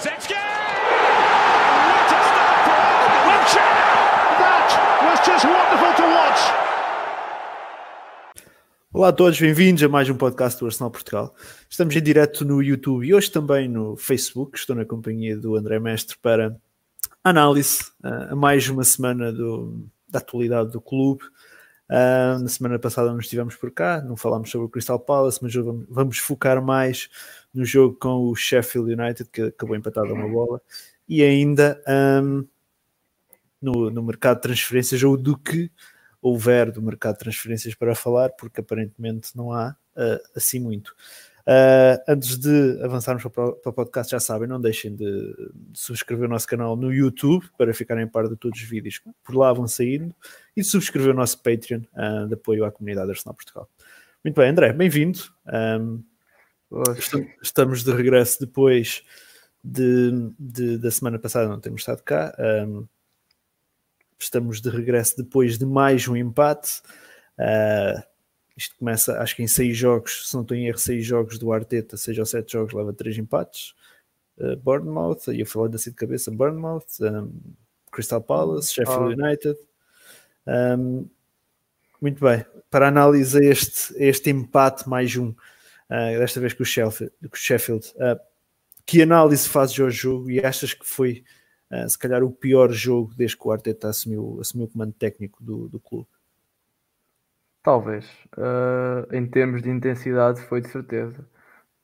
What a start for! That was just wonderful to watch. Olá a todos, bem-vindos a mais um podcast do Arsenal Portugal. Estamos em direto no YouTube e hoje também no Facebook. Estou na companhia do André Mestre para análise uh, a mais uma semana do, da atualidade do clube. Uh, na semana passada não estivemos por cá, não falámos sobre o Crystal Palace, mas vamos, vamos focar mais no jogo com o Sheffield United, que acabou empatado a uma bola, e ainda um, no, no mercado de transferências, ou do que houver do mercado de transferências para falar, porque aparentemente não há uh, assim muito. Uh, antes de avançarmos para, para o podcast, já sabem, não deixem de, subscrever o nosso canal no YouTube para ficarem par de todos os vídeos que por lá vão saindo e de subscrever o nosso Patreon uh, de apoio à comunidade Arsenal Portugal. Muito bem, André, bem-vindo. Um, estamos de regresso depois de, de, da semana passada, não temos estado cá. Um, estamos de regresso depois de mais um empate. Uh, isto começa, acho que em seis jogos, se não estou em erro, seis jogos do Arteta, seis ou sete jogos, leva três empates. Uh, Bournemouth, ia falar assim de cabeça, Bournemouth, um, Crystal Palace, Sheffield United. Um, muito bem, para análise este, este empate, mais um, uh, desta vez com o Sheffield. Com o Sheffield. Uh, que análise fazes ao jogo e achas que foi uh, se calhar o pior jogo desde que o Arteta assumiu, assumiu o comando técnico do, do clube? Talvez. Em termos de intensidade, foi de certeza.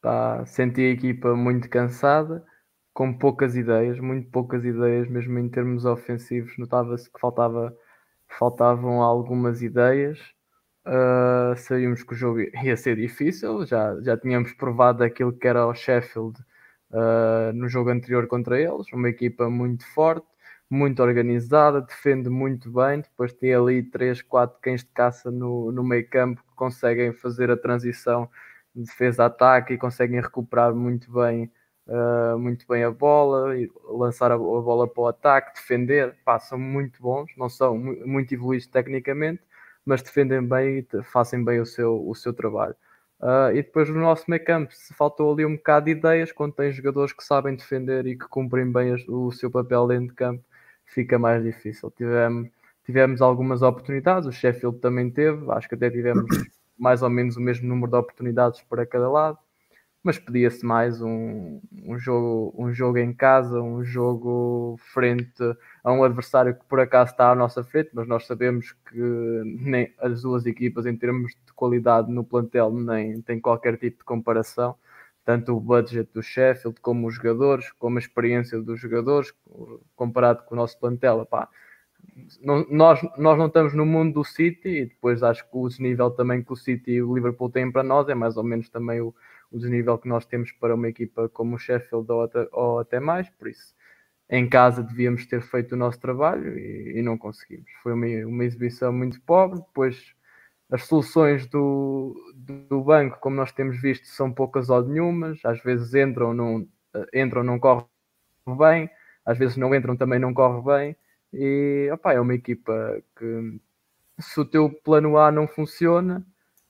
Pá, senti a equipa muito cansada, com poucas ideias, muito poucas ideias, mesmo em termos ofensivos. Notava-se que faltava, faltavam algumas ideias. Uh, sabíamos que o jogo ia ser difícil, já, já tínhamos provado aquilo que era o Sheffield uh, no jogo anterior contra eles. Uma equipa muito forte, muito organizada, defende muito bem. Depois tem ali 3, 4 cães de caça no, no meio campo que conseguem fazer a transição de defesa-ataque e conseguem recuperar muito bem. Uh, muito bem a bola, e lançar a, a, bola para o ataque, defender, são muito bons, não são muito evoluídos tecnicamente, mas defendem bem e fazem bem o seu, o seu trabalho. Uh, e depois no nosso meio campo se faltou ali um bocado de ideias, quando tem jogadores que sabem defender e que cumprem bem as, o seu papel dentro de campo, fica mais difícil. Tivemos, tivemos algumas oportunidades, o Sheffield também teve, acho que até tivemos mais ou menos o mesmo número de oportunidades para cada lado mas pedia-se mais um, um, jogo, um jogo em casa, um jogo frente a um adversário que por acaso está à nossa frente, mas nós sabemos que nem as duas equipas, em termos de qualidade no plantel, nem têm qualquer tipo de comparação. Tanto o budget do Sheffield, como os jogadores, como a experiência dos jogadores, comparado com o nosso plantel. Epá, não, nós, nós não estamos no mundo do City e depois acho que o desnível também que o City e o Liverpool têm para nós é mais ou menos também o, o desnível que nós temos para uma equipa como o Sheffield ou até, ou até mais, por isso em casa devíamos ter feito o nosso trabalho e, e não conseguimos. Foi uma, uma, exibição muito pobre, depois as soluções do, do banco, como nós temos visto, são poucas ou nenhumas, às vezes entram, não, entram, não corre bem, às vezes não entram, também não corre bem, e opa, é uma equipa que se o teu plano A não funciona,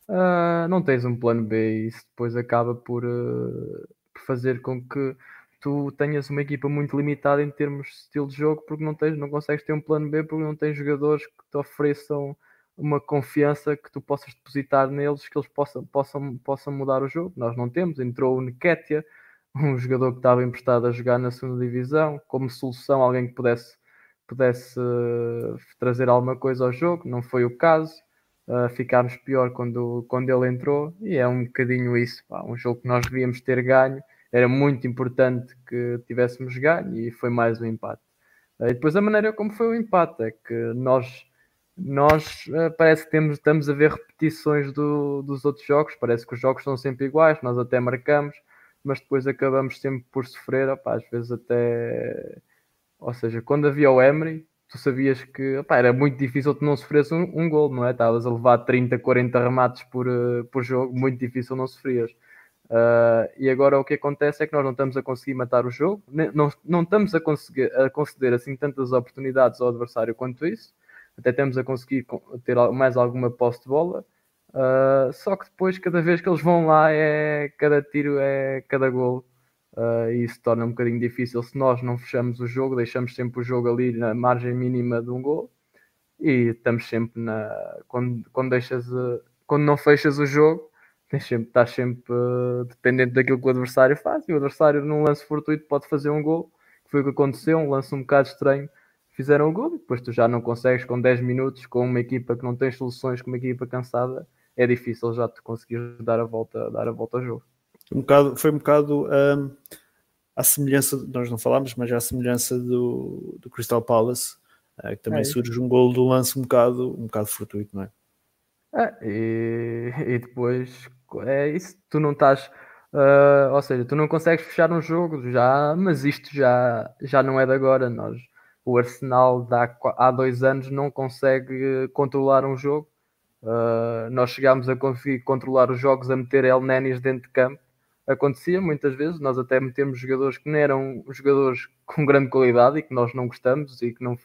uh, não tens um plano B e isso depois acaba por, uh, fazer com que tu tenhas uma equipa muito limitada em termos de estilo de jogo porque não, tens, não consegues ter um plano B porque não tens jogadores que te ofereçam uma confiança que tu possas depositar neles que eles possam, possam, possam mudar o jogo. Nós não temos. Entrou o Nketia, um jogador que estava emprestado a jogar na segunda divisão, como solução, alguém que pudesse, pudesse uh, trazer alguma coisa ao jogo. Não foi o caso uh, ficámos pior quando, quando ele entrou e é um bocadinho isso. Pá, um jogo que nós devíamos ter ganho, era muito importante que tivéssemos ganho e foi mais um empate. Uh, e depois a maneira como foi o empate é que nós, nós uh, parece que temos, estamos a ver repetições do, dos outros jogos, parece que os jogos são sempre iguais, nós até marcamos, mas depois acabamos sempre por sofrer, opa, às vezes até. Ou seja, quando havia o Emery, tu sabias que era muito difícil tu não sofresse um, um gol, não é? Estavas a levar 30, 40 remates por, uh, por jogo, muito difícil não sofrias. Uh, e agora o que acontece é que nós não estamos a conseguir matar o jogo, não, não estamos a, conseguir, a conceder assim tantas oportunidades ao adversário quanto isso, até estamos a conseguir ter mais alguma posse de bola, uh, só que depois cada vez que eles vão lá é cada tiro é cada gol uh, e isso torna um bocadinho difícil se nós não fechamos o jogo, deixamos sempre o jogo ali na margem mínima de um gol e estamos sempre na. Quando, quando, deixas, uh, quando não fechas o jogo, tens sempre, estás sempre uh, dependente daquilo que o adversário faz e o adversário num lance fortuito pode fazer um gol, que foi o que aconteceu, um lance um bocado estranho fizeram o gol e depois tu já não consegues com 10 minutos com uma equipa que não tem soluções, com uma equipa cansada, é difícil já te conseguir dar a volta, dar a volta ao jogo. Um bocado, foi um bocado um, à semelhança, nós não falámos, mas à semelhança do, do Crystal Palace, uh, que também é surge um gol do lance um bocado, um bocado fortuito, não é? é e, e depois é isso, tu não estás. Uh, ou seja, tu não consegues fechar um jogo já, mas isto já, já não é de agora. Nós, o Arsenal há, há dois anos não consegue controlar um jogo. Uh, nós chegámos a conseguir controlar os jogos a meter El Nenis dentro de campo. Acontecia muitas vezes, nós até metemos jogadores que não eram jogadores com grande qualidade e que nós não gostamos e que não,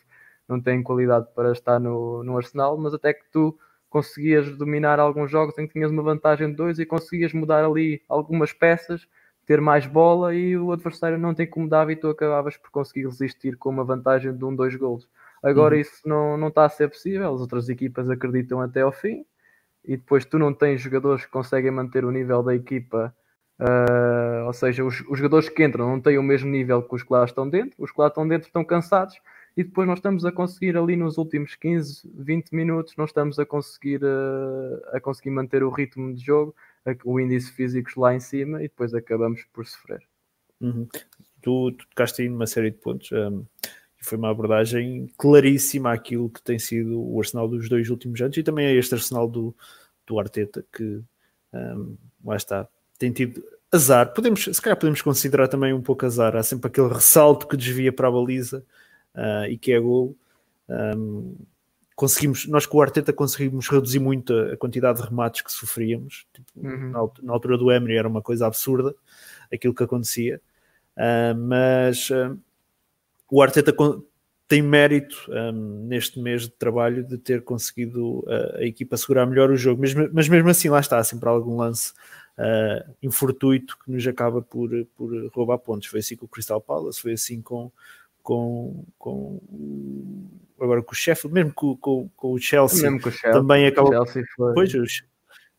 não têm qualidade para estar no, no Arsenal, mas até que tu conseguias dominar alguns jogos em que tinhas uma vantagem de dois e conseguias mudar ali algumas peças ter mais bola e o adversário não te incomodava e tu acabavas por conseguir resistir com uma vantagem de um, dois golos. Agora uhum. isso não, não está a ser possível, as outras equipas acreditam até ao fim e depois tu não tens jogadores que conseguem manter o nível da equipa, uh, ou seja, os, os, jogadores que entram não têm o mesmo nível que os que lá estão dentro, os que lá estão dentro estão cansados e depois nós estamos a conseguir ali nos últimos 15, 20 minutos, não estamos a conseguir, uh, a conseguir manter o ritmo de jogo o índice físicos lá em cima e depois acabamos por sofrer. Uhum. Tu, tu tocaste aí numa série de pontos. Um, foi uma abordagem claríssima àquilo que tem sido o Arsenal dos dois últimos anos e também é este Arsenal do, do Arteta que um, lá está, tem tido azar. Podemos, se calhar podemos considerar também um pouco azar. Há sempre aquele ressalto que desvia para a baliza uh, e que é gol. Um, conseguimos, nós com o Arteta conseguimos reduzir muito a, quantidade de remates que sofríamos. Tipo, uhum. na, na, altura do Emery era uma coisa absurda aquilo que acontecia, uh, mas uh, o Arteta tem mérito um, neste mês de trabalho de ter conseguido uh, a equipa segurar melhor o jogo, mas, mas mesmo assim lá está, sempre algum lance uh, infortuito que nos acaba por, por roubar pontos. Foi assim com o Crystal Palace, foi assim com, com, com agora com o Sheffield, mesmo com, com, com o Chelsea, mesmo com o Chelsea também acabou. Pois,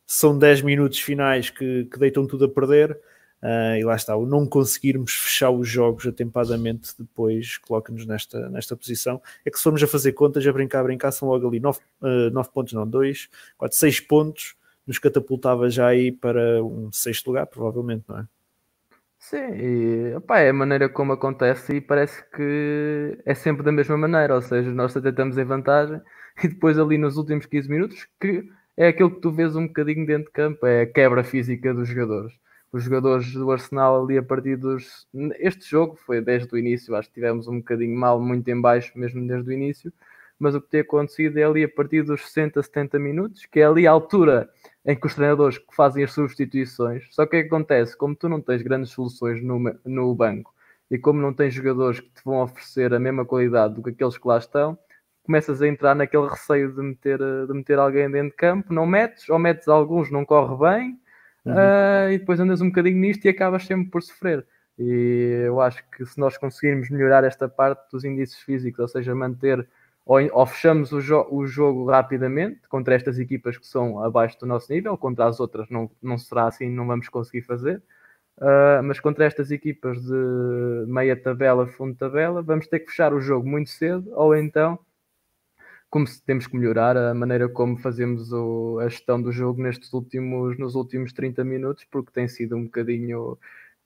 são 10 minutos finais que, que deitam tudo a perder. Uh, e lá está, o não conseguirmos fechar os jogos atempadamente depois coloca-nos nesta, nesta posição. É que se formos a fazer contas, a brincar, a brincar, são logo ali 9, uh, pontos, não, 2, 4, 6 pontos, nos catapultava já aí para um sexto lugar, provavelmente, não é? Sim, e, opa, é a maneira como acontece e parece que é sempre da mesma maneira, ou seja, nós até estamos em vantagem e depois ali nos últimos 15 minutos, que é aquilo que tu vês um bocadinho dentro de campo, é a quebra física dos jogadores. Os jogadores do Arsenal ali a partir dos... Este jogo foi desde o início, acho que tivemos um bocadinho mal, muito em baixo mesmo desde o início, mas o que tem acontecido é ali a partir dos 60, 70 minutos, que é ali a altura em que os treinadores que fazem as substituições, só que o que acontece? Como tu não tens grandes soluções no, no banco e como não tens jogadores que te vão oferecer a mesma qualidade do que aqueles que lá estão, começas a entrar naquele receio de meter, de meter alguém dentro de campo, não metes, ou metes alguns, não corre bem, uhum. uh, e depois andas um bocadinho nisto e acabas sempre por sofrer. E eu acho que se nós conseguirmos melhorar esta parte dos índices físicos, ou seja, manter ou, ou fechamos o, jo o, jogo rapidamente contra estas equipas que são abaixo do nosso nível, contra as outras não, não será assim, não vamos conseguir fazer. Uh, mas contra estas equipas de meia tabela, fundo tabela, vamos ter que fechar o jogo muito cedo, ou então como se temos que melhorar a maneira como fazemos o, a gestão do jogo nestes últimos, nos últimos 30 minutos, porque tem sido um bocadinho,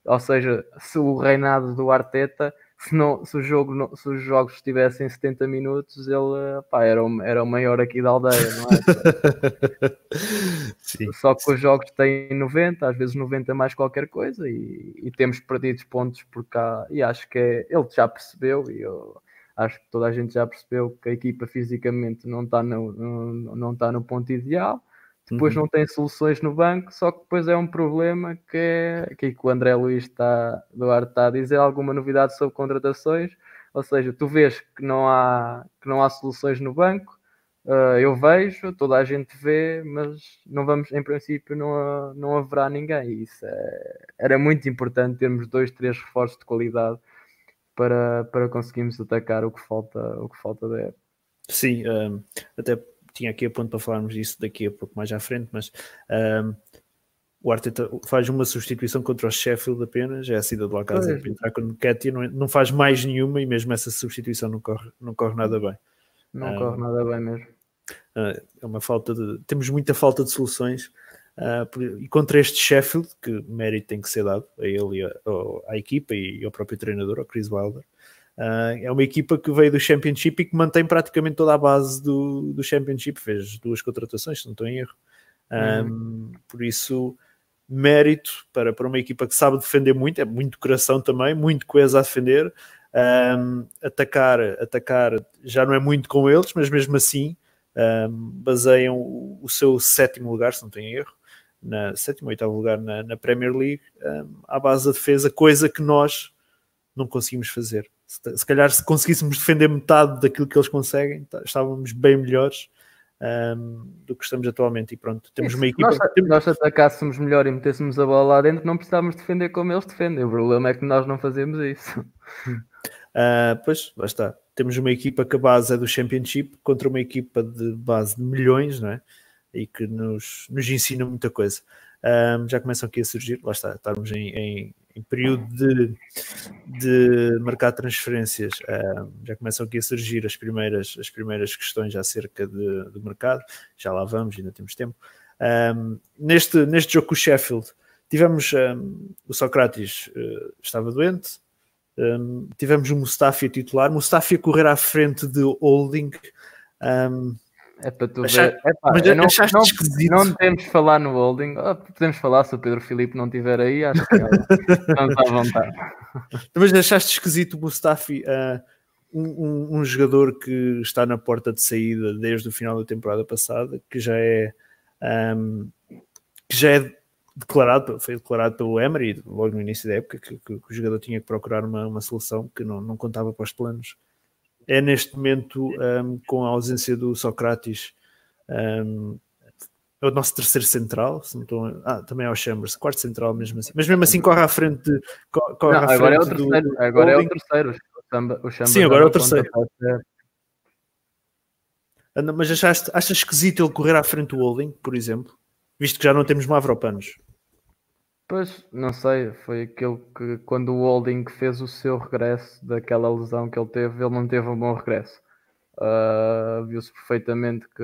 ou seja, se o reinado do Arteta se, não, se, o jogo não, se os jogos estivessem 70 minutos, ele pá, era, o, era o maior aqui da aldeia, não é? sim, Só que os jogos têm 90, às vezes 90 mais qualquer coisa, e, e temos perdido pontos por cá, e acho que é, ele já percebeu, e eu acho que toda a gente já percebeu que a equipa fisicamente não está no, não, não está no ponto ideal depois uhum. não tem soluções no banco, só que depois é um problema que é que o André Luiz está, Duarte está a dizer alguma novidade sobre contratações, ou seja, tu vês que não há, que não há soluções no banco, Uh, eu vejo, toda a gente vê, mas não vamos, em princípio, não, não haverá ninguém. Isso é, era muito importante termos dois, três reforços de qualidade para, para conseguirmos atacar o que falta, o que falta da época. Sim, um, até tinha aqui a ponto para falarmos disso daqui a pouco mais à frente, mas um, o Arteta faz uma substituição contra o Sheffield apenas, é a saída do Lacazette para entrar com o Nketiah, não, é, não faz mais nenhuma e mesmo essa substituição não corre, não corre nada bem. Não um, corre nada bem mesmo. Uh, é uma falta de. Temos muita falta de soluções. Uh, e contra este Sheffield, que mérito tem que ser dado a ele e a, à equipa e ao próprio treinador, ao Chris Wilder, uh, é uma equipa que veio do Championship e que mantém praticamente toda a base do, do Championship. Fez duas contratações, se não estou em erro. Um, Por isso, mérito para, para uma equipa que sabe defender muito, é muito coração também, muito coesa a defender. Um, atacar, atacar já não é muito com eles, mas mesmo assim um, baseiam o, o, seu sétimo lugar, se não tenho erro, na sétimo ou oitavo lugar na, na Premier League, à base da defesa, coisa que nós não conseguimos fazer. Se, se, calhar se conseguíssemos defender metade daquilo que eles conseguem, tá, estávamos bem melhores. Um, do que estamos atualmente e pronto, temos uma equipa nós, que... nós atacássemos melhor e metêssemos a bola lá dentro, não precisávamos defender como eles defendem, o problema é que nós não fazemos isso uh, pois, lá está temos uma equipa que a base é do Championship contra uma equipa de base de milhões, não é? E que nos, nos ensina muita coisa. Um, já começam aqui a surgir, lá está, estamos em, em, em período de, de marcar transferências, um, já começam aqui a surgir as primeiras, as primeiras questões acerca de, do mercado, já lá vamos, ainda temos tempo. Neste, neste jogo com o Sheffield, tivemos o Socrates uh, estava doente, tivemos o Mustafi titular, Mustafi a correr à frente de Holding. Um, é para tu achar, ver. Epá, mas não, não, esquisito. não podemos falar no holding. Oh, podemos falar se o Pedro Filipe não estiver aí. Acho que não está à vontade. Mas achaste esquisito o Mustafi, uh, um, um, um, jogador que está na porta de saída desde o final da temporada passada, que já é um, que já é declarado, foi declarado pelo Emery logo no início da época que, que, que o jogador tinha que procurar uma, uma solução que não, não contava para os planos. É neste momento, um, com a ausência do Socrates, um, é o nosso terceiro central, estou, ah, também é o Chambers, quarto central mesmo assim, mas mesmo assim corre à frente, de, corre não, à agora é o terceiro, do, agora é o terceiro, o Chambers Sim, agora é o terceiro. Mas achaste, achas esquisito ele correr à frente do Holding, por exemplo? Visto que já não temos Mavropanos. Pois, não sei, foi aquele que quando o Holding fez o seu regresso daquela lesão que ele teve, ele não teve um bom regresso. Uh, Viu-se perfeitamente que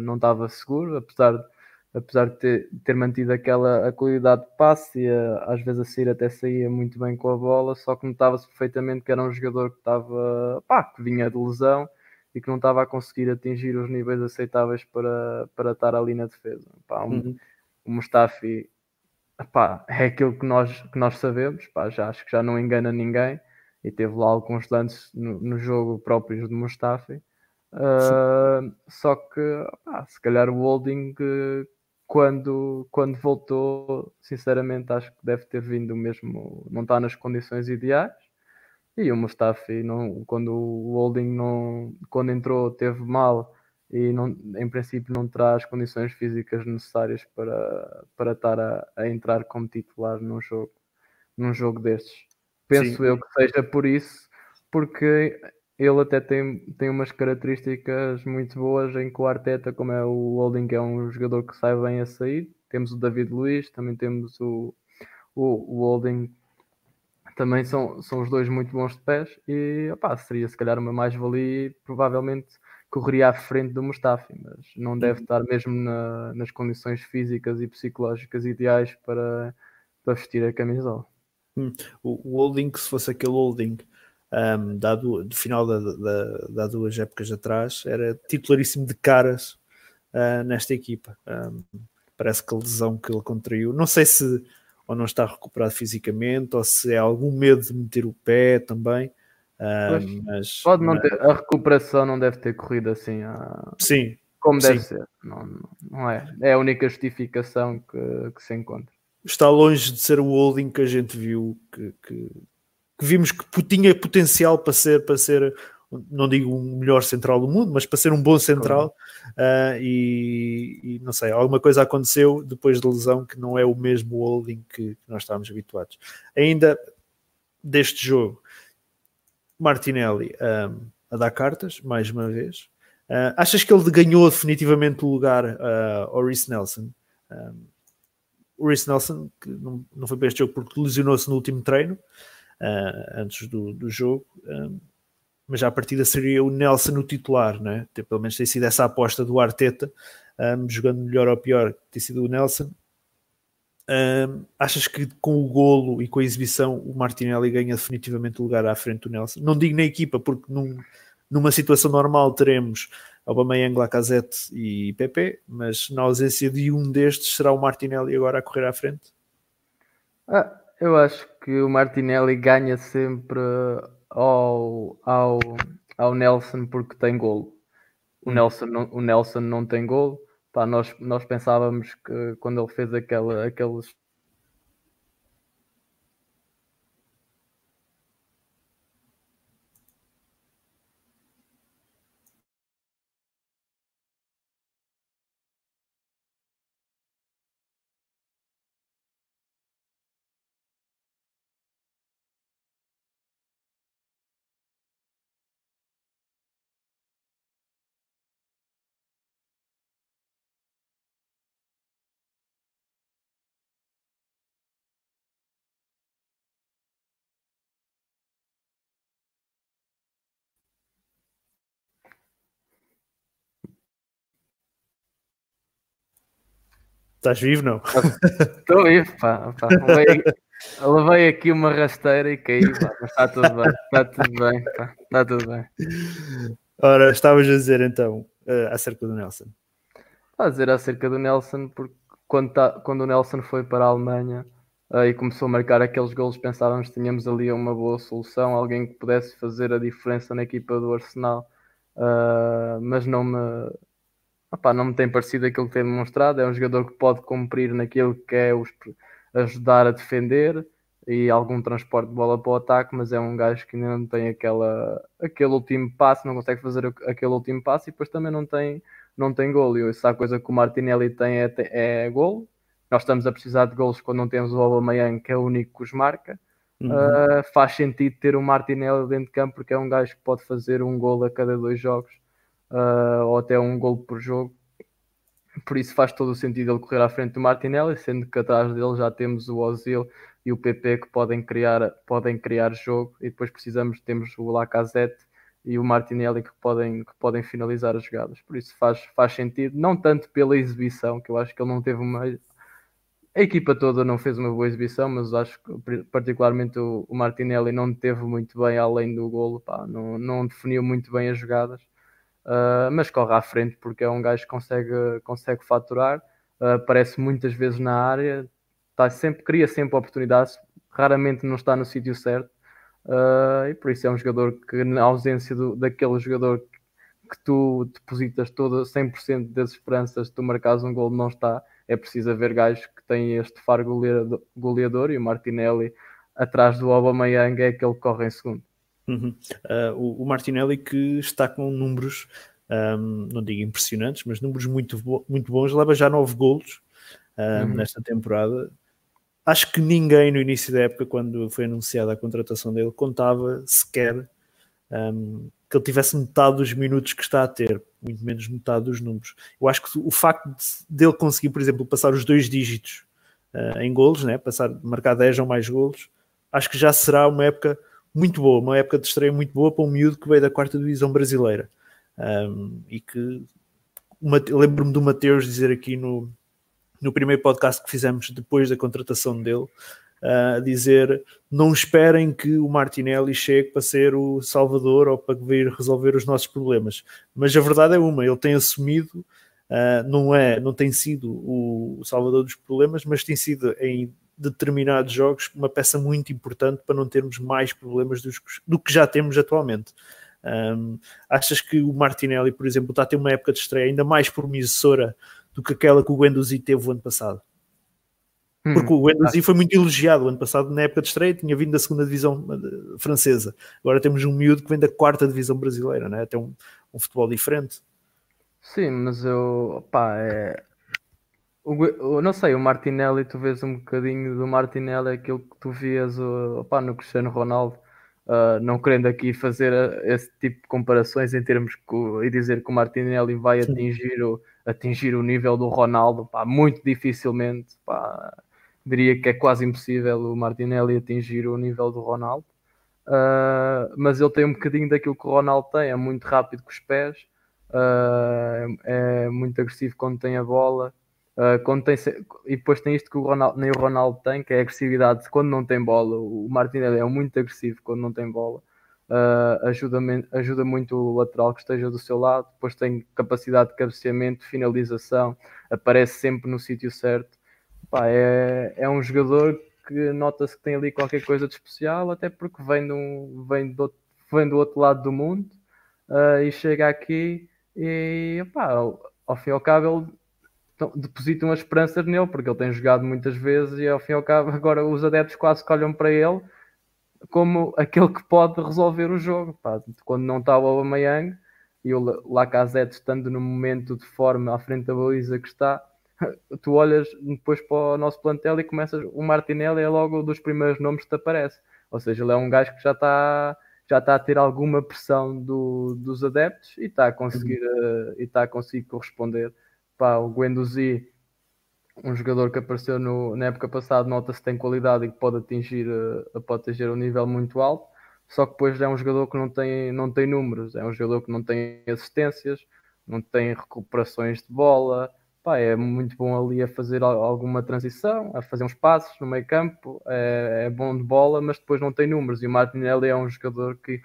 não estava seguro, apesar de, apesar de ter, ter mantido aquela a qualidade de passe e a, às vezes a sair até saía muito bem com a bola, só que notava-se perfeitamente que era um jogador que estava, pá, que vinha de lesão e que não estava a conseguir atingir os níveis aceitáveis para, para estar ali na defesa. Pá, um, uhum. O Mustafi Epá, é aquilo que nós, que nós sabemos, já acho que já não engana ninguém e teve lá alguns lances no, no jogo próprios de Mustafi. Uh, só que se calhar o Holding quando, quando voltou, sinceramente acho que deve ter vindo mesmo, não está nas condições ideais. E o Mustafi, não, quando o Holding não, quando entrou, teve mal e não, em princípio não terá as condições físicas necessárias para, para estar a, a entrar como titular num jogo, num jogo destes. Penso Sim. eu que seja por isso, porque ele até tem, tem umas características muito boas em que o Arteta, como é o Holding, é um jogador que sai bem a sair. Temos o David Luiz, também temos o, o, o Holding, também são, são os dois muito bons de pés e opá, seria se calhar uma mais-valia provavelmente correria à frente do Mustafi, mas não deve uhum. estar mesmo na, nas condições físicas e psicológicas ideais para, para vestir a camisola. Hum. O, o holding, se fosse aquele holding um, dado, do final da, da, da duas épocas atrás, era titularíssimo de caras uh, nesta equipa. Um, parece que a lesão que ele contraiu, não sei se ou não está recuperado fisicamente, ou se é algum medo de meter o pé também. Uh, mas, pode não ter, a recuperação não deve ter corrido assim a... sim, como deve sim. ser. Não, não é. É a única justificação que, que, se encontra. Está longe de ser o holding que a gente viu, que, que, que vimos que tinha potencial para ser, para ser não digo o melhor central do mundo, mas para ser um bom central uh, e, e, não sei, alguma coisa aconteceu depois da lesão que não é o mesmo holding que, que nós estávamos habituados. Ainda deste jogo, Martinelli um, a dar cartas, mais uma vez. Uh, achas que ele ganhou definitivamente o lugar uh, ao Reece Nelson? Um, o Reece Nelson, que não, não foi para este jogo porque lesionou-se no último treino, uh, antes do, do jogo, um, mas já a partida seria o Nelson o titular, né? pelo menos tem sido essa aposta do Arteta, um, jogando melhor ou pior, tem sido o Nelson. Um, achas que com o golo e com a exibição o Martinelli ganha definitivamente o lugar à frente do Nelson? Não digo na equipa, porque num, numa situação normal teremos Aubameyang, Lacazette e Pepe, mas na ausência de um destes será o Martinelli agora a correr à frente? Ah, eu acho que o Martinelli ganha sempre ao, ao, ao Nelson porque tem golo. O hum. Nelson não, o Nelson não tem golo. Pá, nós, nós pensávamos que quando ele fez aquela, aqueles Estás vivo, não? Estou vivo, pá. pá. Levei, levei, aqui uma rasteira e caí, pá. Mas está tudo bem, está tudo bem, pá. Está tudo bem. Ora, estavas a dizer então uh, acerca do Nelson. a dizer acerca do Nelson, porque quando, tá, quando o Nelson foi para a Alemanha uh, e começou a marcar aqueles golos, pensávamos que tínhamos ali uma boa solução, alguém que pudesse fazer a diferença na equipa do Arsenal. Uh, mas não me Opa, não me tem parecido aquilo que tem demonstrado. É um jogador que pode cumprir naquilo que é os, ajudar a defender e algum transporte de bola para o ataque, mas é um gajo que ainda não tem aquela, aquele último passo, não consegue fazer aquele último passo e depois também não tem, não tem golo. E isso a coisa que o Martinelli tem é, é golo. Nós estamos a precisar de golos quando não temos o Aubameyang, que é o único que os marca. Uhum. Uh, faz sentido ter o Martinelli dentro de campo porque é um gajo que pode fazer um golo a cada dois jogos uh, ou até um gol por jogo. Por isso faz todo o sentido ele correr à frente do Martinelli, sendo que atrás dele já temos o Ozil e o PP que podem criar, podem criar jogo e depois precisamos, temos o Lacazette e o Martinelli que podem, que podem finalizar as jogadas. Por isso faz, faz sentido, não tanto pela exibição, que eu acho que ele não teve uma. A equipa toda não fez uma boa exibição, mas acho que particularmente o, Martinelli não teve muito bem além do golo, pá, não, não definiu muito bem as jogadas uh, mas corre à frente porque é um gajo que consegue, consegue faturar, uh, aparece muitas vezes na área, tá sempre, cria sempre oportunidades, raramente não está no sítio certo, uh, e por isso é um jogador que, na ausência do, daquele jogador que, tu depositas todo 100% das esperanças de tu marcares um gol, não está. É preciso haver gajos que têm este faro goleador, goleador e o Martinelli atrás do Aubameyang é aquele que corre em segundo. Uhum. Uh, o, o, Martinelli que está com números, um, não digo impressionantes, mas números muito, bo muito bons, leva já nove golos um, uhum. nesta temporada. Acho que ninguém no início da época, quando foi anunciada a contratação dele, contava sequer um, que ele tivesse metade dos minutos que está a ter, muito menos metade dos números. Eu acho que o facto de, dele conseguir, por exemplo, passar os dois dígitos uh, em golos, né? passar, marcar 10 ou mais golos, acho que já será uma época muito boa, uma época de estreia muito boa para um miúdo que veio da quarta divisão brasileira. Um, e que lembro-me do Mateus dizer aqui no, no primeiro podcast que fizemos depois da contratação dele, a uh, dizer não esperem que o Martinelli chegue para ser o salvador ou para vir resolver os nossos problemas. Mas a verdade é uma, ele tem assumido, uh, não é, não tem sido o salvador dos problemas, mas tem sido em determinados jogos uma peça muito importante para não termos mais problemas dos, do que já temos atualmente. Um, achas que o Martinelli, por exemplo, está a ter uma época de estreia ainda mais promissora do que aquela que o Guendouzi teve o ano passado? Porque o Guendouzi foi muito elogiado o ano passado na época de estreia, tinha vindo da segunda divisão eh, francesa. Agora temos um miúdo que vem da quarta divisão brasileira, né? Tem um, um futebol diferente. Sim, mas eu, pá, é... O, o- não sei, o Martinelli, tu vês um bocadinho do Martinelli, aquilo que tu vias o, pá, no Cristiano Ronaldo, ah, não querendo aqui fazer ah, esse tipo de comparações em termos que, o- e dizer que o Martinelli vai Sim. atingir o, atingir o nível do Ronaldo, pá, muito dificilmente, pá, diria que é quase impossível o Martinelli atingir o nível do Ronaldo. Ah, mas ele tem um bocadinho daquilo que o Ronaldo tem, é muito rápido com os pés, é, é muito agressivo quando tem a bola. Ah, quando tem, e depois tem isto que o Ronaldo, nem o Ronaldo tem, que é a agressividade quando não tem bola. O Martinelli é muito agressivo quando não tem bola. Ah, ajuda, ajuda muito o lateral que esteja do seu lado. Depois tem capacidade de cabeceamento, finalização, aparece sempre no sítio certo. Pá, é, é um jogador que nota-se que tem ali qualquer coisa de especial, até porque vem, um, vem, do, vem do outro lado do mundo ah, e chega aqui e pá, ao, fim e ao cabo ele depositam as esperanças nele, porque ele tem jogado muitas vezes e ao fim e ao cabo agora os adeptos quase que olham para ele como aquele que pode resolver o jogo. Pá, quando não está o Aubameyang e o La- Lacazette estando no momento de forma à frente da baliza que está, tu olhas depois para o nosso plantel e começas, o Martinelli é logo dos primeiros nomes que te aparece. Ou seja, ele é um gajo que já está já está a ter alguma pressão do- dos adeptos e está a conseguir eh, e está a conseguir corresponder. Pá, o Guendouzi, um jogador que apareceu no- na época passada, nota-se tem qualidade e que pode atingir, eh, pode atingir um nível muito alto. Só que depois é um jogador que não tem, não tem números, é um jogador que não tem assistências, não tem recuperações de bola. Pá, é muito bom ali a fazer al- alguma transição, a fazer uns passos no meio campo, é, é bom de bola, mas depois não tem números. E o Martinelli é um jogador que,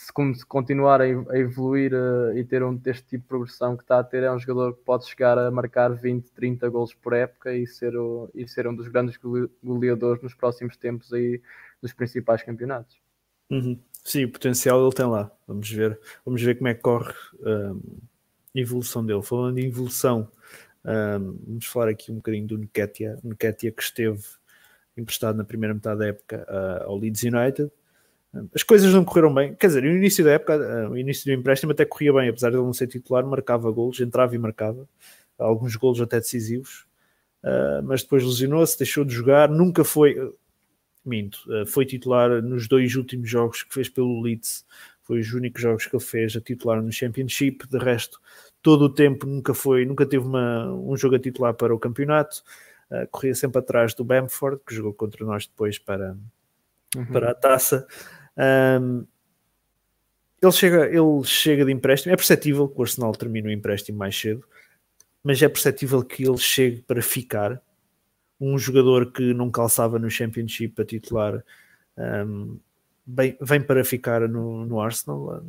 se con- se continuar a ev- a evoluir eh, e ter um, este tipo de progressão que está a ter, é um jogador que pode chegar a marcar 20, 30 golos por época e ser, o- e ser um dos grandes gole- goleadores nos próximos tempos aí dos principais campeonatos. Uhum. Sim, o potencial ele tem lá. Vamos ver, vamos ver como é que corre hum, a evolução dele. Falando em evolução, hum, vamos falar aqui um bocadinho do Nketiah. Nketiah que esteve emprestado na primeira metade da época ah, ao Leeds United. As coisas não correram bem. Quer dizer, no início da época, ah, o início do empréstimo até corria bem, apesar de ele não ser titular, marcava golos, entrava e marcava. Alguns golos até decisivos. Ah, mas depois lesionou-se, deixou de jogar, nunca foi minto, uh, foi titular nos dois últimos jogos que fez pelo Leeds, foi os únicos jogos que ele fez a titular no Championship, de resto, todo o tempo nunca foi, nunca teve uma, um jogo a titular para o campeonato, corria sempre atrás do Bamford, que jogou contra nós depois para, para a taça. Um, ele, chega, ele chega de empréstimo, é perceptível que o Arsenal termine o empréstimo mais cedo, mas é perceptível que ele chegue para ficar, um jogador que não calçava no Championship a titular um, bem, vem para ficar no, no Arsenal.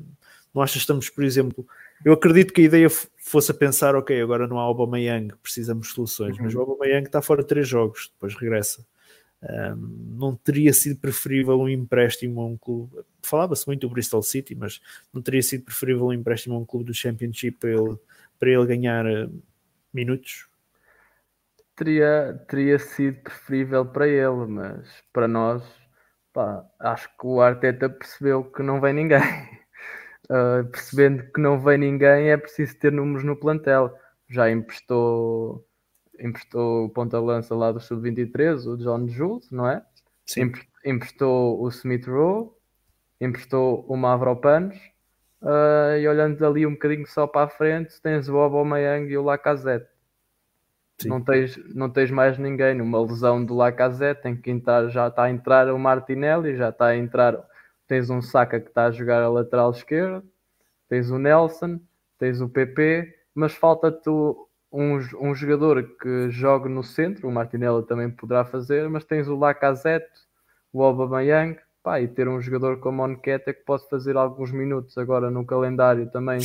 Não achas que estamos, por exemplo, eu acredito que a ideia fosse a pensar, ok, agora não há Aubameyang, precisamos de soluções, uhum. mas o Aubameyang está fora de três jogos, depois regressa. Não teria sido preferível um empréstimo a um clube, falava-se muito do Bristol City, mas não teria sido preferível um empréstimo a um clube do Championship para ele, para ele ganhar minutos? teria, teria sido preferível para ele, mas para nós, pá, acho que o Arteta percebeu que não vem ninguém. Uh, percebendo que não vem ninguém, é preciso ter números no plantel. Já emprestou, emprestou o ponta-lança lá do Sub-23, o John Jules, não é? Sim. Emprestou o Smith Rowe, emprestou o Mavropanos, uh, e olhando ali um bocadinho só para a frente, tens o Aubameyang e o Lacazette. Não tens, não tens mais ninguém numa lesão do Lacazette, tem que entrar, já está a entrar o Martinelli, já está a entrar, tens um Saka que está a jogar a lateral esquerda, tens o Nelson, tens o PP, mas falta-te um, um jogador que jogue no centro, o Martinelli também poderá fazer, mas tens o Lacazette, o Aubameyang, pá, e ter um jogador como o Nketiah que pode fazer alguns minutos agora no calendário também,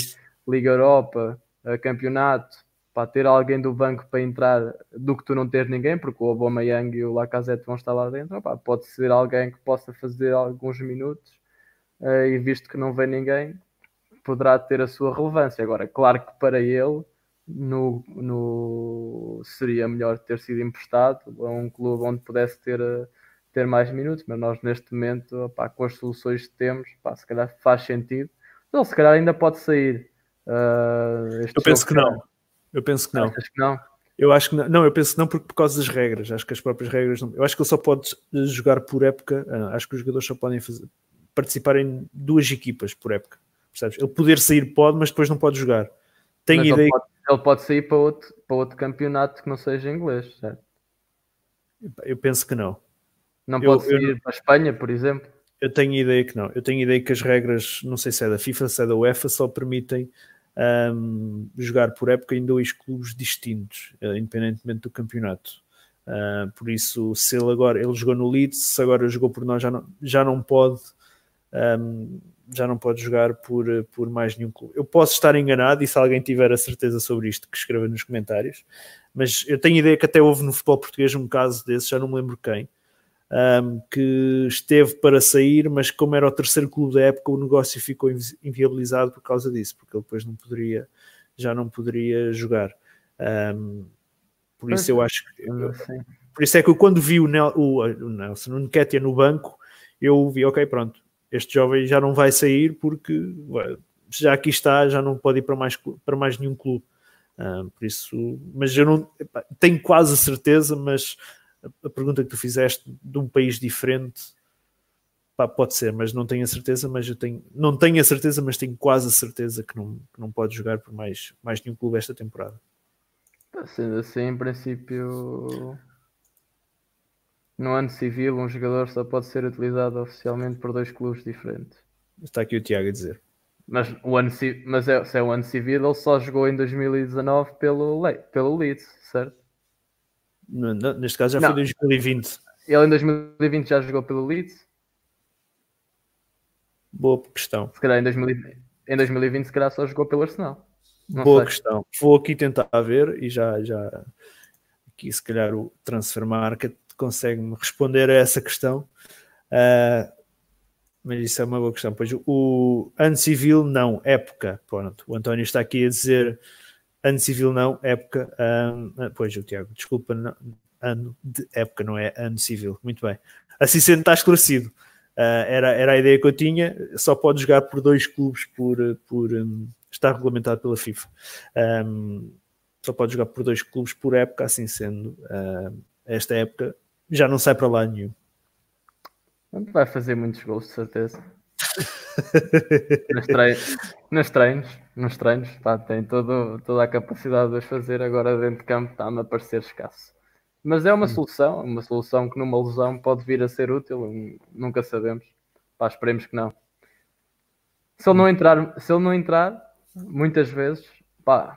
Liga Europa, campeonato, para ter alguém do banco para entrar do que tu não teres ninguém, porque o Aubameyang e o Lacazette vão estar lá dentro, pode ser alguém que possa fazer alguns minutos uh, e visto que não vem ninguém, poderá ter a sua relevância. Agora, claro que para ele no, no, seria melhor ter sido emprestado a um clube onde pudesse ter, ter mais minutos, mas nós neste momento, opá, com as soluções que temos, opá, se calhar faz sentido. Ele se calhar ainda pode sair. Uh, eu penso que não. Eu penso que não. Achas que não? Eu acho que não, não, eu penso que não porque por causa das regras, acho que as próprias regras não, eu acho que ele só pode jogar por época, ah, acho que os jogadores só podem fazer, participar em duas equipas por época, percebes? Ele poder sair pode, mas depois não pode jogar. Tenho mas ideia ele pode, ele pode, sair para outro, para outro campeonato que não seja inglês, certo? Eu penso que não. Não eu, pode sair eu, para a Espanha, por exemplo? Eu tenho ideia que não. Eu tenho ideia que as regras, não sei se é da FIFA, se é da UEFA, só permitem um, jogar por época em dois clubes distintos, uh, independentemente do campeonato. Uh, por isso, se ele agora ele jogou no Leeds, se agora jogou por nós, já não, já não pode um, já não pode jogar por, por mais nenhum clube. Eu posso estar enganado e se alguém tiver a certeza sobre isto, que escreva nos comentários, mas eu tenho ideia que até houve no futebol português um caso desse, já não me lembro quem, um, que esteve para sair, mas como era o terceiro clube da época, o negócio ficou inviabilizado por causa disso, porque ele depois não poderia, já não poderia jogar. Um, por isso eu acho que por isso é que eu quando vi o, Nel, o, o Nelson o Nketiah no banco, eu vi, ok, pronto, este jovem já não vai sair porque já aqui está, já não pode ir para mais, para mais nenhum clube. Uh, por isso, mas eu não tenho quase a certeza, mas a pergunta que tu fizeste de um país diferente pá, pode ser, mas não tenho a certeza, mas eu tenho, não tenho a certeza, mas tenho quase a certeza que não, que não pode jogar por mais, mais nenhum clube esta temporada. Sendo assim, em princípio, no ano civil, um jogador só pode ser utilizado oficialmente por dois clubes diferentes. Está aqui o Tiago a dizer. Mas, o ano, mas é, se é o ano civil, ele só jogou em 2019 pelo, pelo Leeds, certo? neste caso já não. foi 2020. Ele em 2020 já jogou pelo Leeds? Boa questão. Se calhar em 2020, em 2020 se calhar só jogou pelo Arsenal. Não Boa sei. questão. Vou aqui tentar ver e já, já aqui se calhar o Transfer Market consegue-me responder a essa questão. Uh, mas isso é uma boa questão. Pois o ano civil, não, época. Pronto, o António está aqui a dizer ano civil não, época. Ah, pois, o Tiago, desculpa, não, ano de época, não é ano civil. Muito bem. Assim sendo, está esclarecido. Uh, era, era a ideia que eu tinha. Só pode jogar por dois clubes por, por um, está regulamentado pela FIFA. Um, só pode jogar por dois clubes por época, assim sendo. Uh, esta época já não sai para lá nenhum. Vai fazer muitos gols, de certeza. nos, treinos, nos treinos, nos treinos pá, tem todo, toda a capacidade de os fazer. Agora dentro de campo está-me a parecer escasso. Mas é uma hum. solução, uma solução que numa lesão pode vir a ser útil, nunca sabemos. Pá, esperemos que não. Se ele não entrar, se ele não entrar, muitas vezes, pá,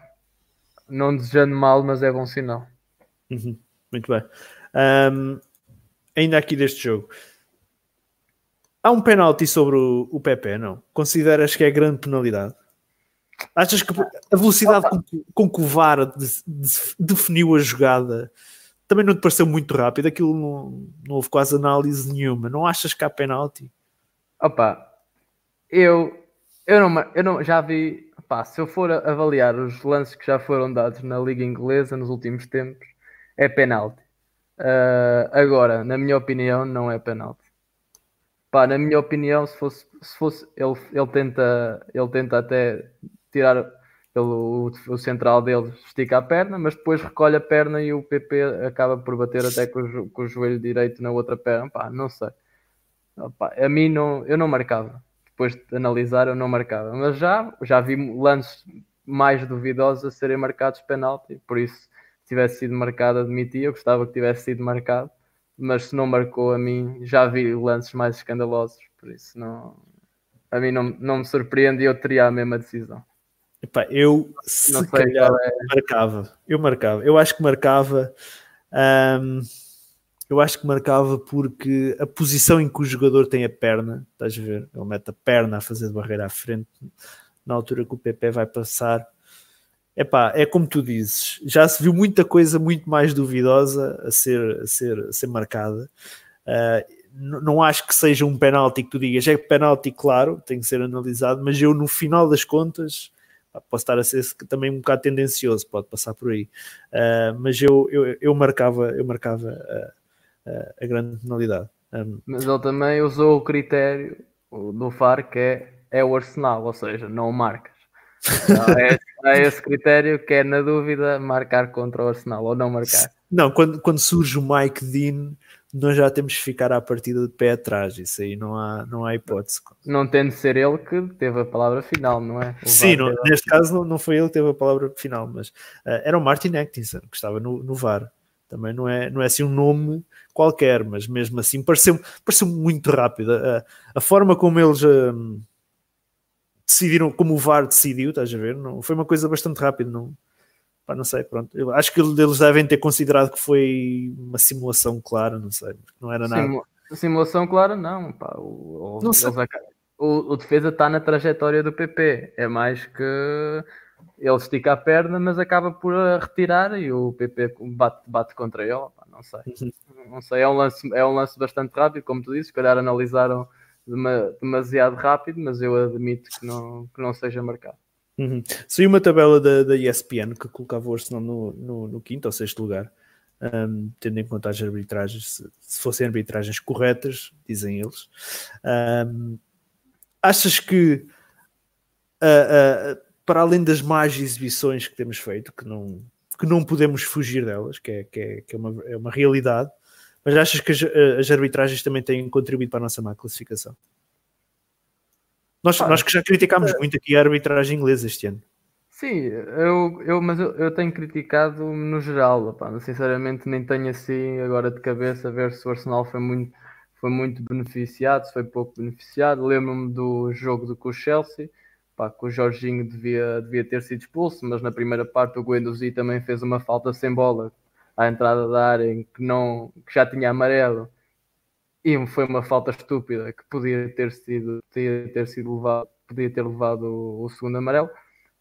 não desejando mal, mas é bom sinal. Uhum. Muito bem. Um, ainda aqui deste jogo, Há um penalti sobre o, o Pepe, não? Consideras que é grande penalidade? Achas que a velocidade com, com que o VAR de, de, definiu a jogada também não te pareceu muito rápido? Aquilo não, não houve quase análise nenhuma. Não achas que há penalti? Opa, eu, eu, não, eu não, já vi. Opa, se eu for avaliar os lances que já foram dados na Liga Inglesa nos últimos tempos, é penalti. Uh, agora, na minha opinião, não é penalti. Pá, na minha opinião, se fosse, se fosse ele, ele, tenta, ele tenta até tirar pelo o central dele, estica a perna, mas depois recolhe a perna e o PP acaba por bater até com o, com o joelho direito na outra perna. Pá, não sei. Pá, a mim não, eu não marcava. Depois de analisar, eu não marcava. Mas já, já vi lances mais duvidosos a serem marcados penalti, por isso, tivesse sido marcado, admitia. Eu gostava que tivesse sido marcado mas se não marcou a mim, já vi lances mais escandalosos, por isso não, a mim não, não me surpreende e eu teria a mesma decisão. Epá, eu se não calhar é... marcava, eu marcava, eu acho que marcava, hum, eu acho que marcava porque a posição em que o jogador tem a perna, estás a ver? Ele mete a perna a fazer de barreira à frente, na altura que o PP vai passar, Epá, é como tu dizes, já se viu muita coisa muito mais duvidosa a ser, a ser, a ser marcada. Uh, não acho que seja um penalti que tu digas, é penalti, claro, tem que ser analisado, mas eu no final das contas posso estar a ser também um bocado tendencioso, pode passar por aí. Uh, mas eu, eu, eu marcava, eu marcava a, a, a grande penalidade. Um, mas ele também usou o critério do VAR que é, é o Arsenal, ou seja, não é, é esse critério que é, na dúvida, marcar contra o Arsenal ou não marcar. Não, quando, quando surge o Mike Dean, nós já temos que ficar à partida de pé atrás. Isso aí não há, não há hipótese. Não tendo de ser ele que teve a palavra final, não é? O Sim, não, neste caso não, não foi ele que teve a palavra final, mas uh, era o Martin Atkinson que estava no, no VAR. Também não é, não é assim um nome qualquer, mas mesmo assim pareceu, pareceu muito rápido. A, a forma como eles uh, decidiram, como o VAR decidiu, estás a ver? Não, foi uma coisa bastante rápida. Não, Pá, não sei, pronto. Eu acho que eles devem ter considerado que foi uma simulação clara, não sei, não era nada. Simu simulação clara, não, pá. O, o, não sei. O, o, defesa está na trajetória do PP, é mais que ele estica a perna, mas acaba por retirar e o PP bate, bate contra ele, pá, não sei. Uhum. Não sei, é um, lance, é um lance bastante rápido, como tu disse, se calhar analisaram demasiado rápido, mas eu admito que não, que não seja marcado. Uhum. Saiu uma tabela da, da ESPN que colocava o Arsenal no, no, no quinto ou sexto lugar, um, tendo em conta as arbitragens, se, se, fossem arbitragens corretas, dizem eles. Um, achas que, uh, uh, para além das más exibições que temos feito, que não, que não podemos fugir delas, que é, que é, que é, uma, é uma realidade, mas achas que as, as arbitragens também têm contribuído para a nossa má classificação? Nós, ah, nós que já criticámos é... muito aqui a arbitragem inglesa este ano. Sim, eu, eu, mas eu, eu tenho criticado no geral, opá, sinceramente nem tenho assim agora de cabeça a ver se o Arsenal foi muito, foi muito beneficiado, se foi pouco beneficiado. Lembro-me do jogo do, com o Chelsea, pá, que o Jorginho devia, devia ter sido expulso, mas na primeira parte o Guendouzi também fez uma falta sem bola à entrada da área em que, não, que já tinha amarelo e foi uma falta estúpida que podia ter sido, podia ter sido levado, podia ter levado o, o segundo amarelo.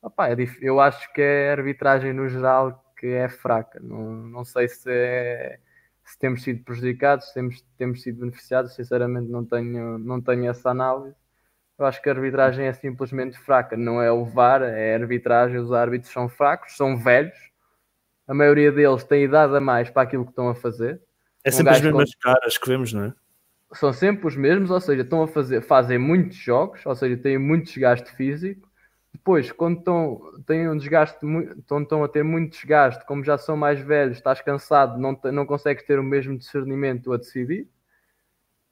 Opa, é eu acho que é a arbitragem no geral que é fraca. Não, não sei se, é, se temos sido prejudicados, se temos, temos sido beneficiados. Sinceramente, não tenho, não tenho essa análise. Eu acho que a arbitragem é simplesmente fraca. Não é o VAR, é a arbitragem. Os árbitros são fracos, são velhos. A maioria deles tem idade a mais para aquilo que estão a fazer. É sempre um as mesmas com... caras que vemos, não é? são sempre os mesmos, ou seja, estão a fazer, fazem muitos jogos, ou seja, têm muito desgaste físico. Depois, quando estão, têm um desgaste, estão, estão a ter muito desgaste, como já são mais velhos, estás cansado, não, não consegues ter o mesmo discernimento a decidir.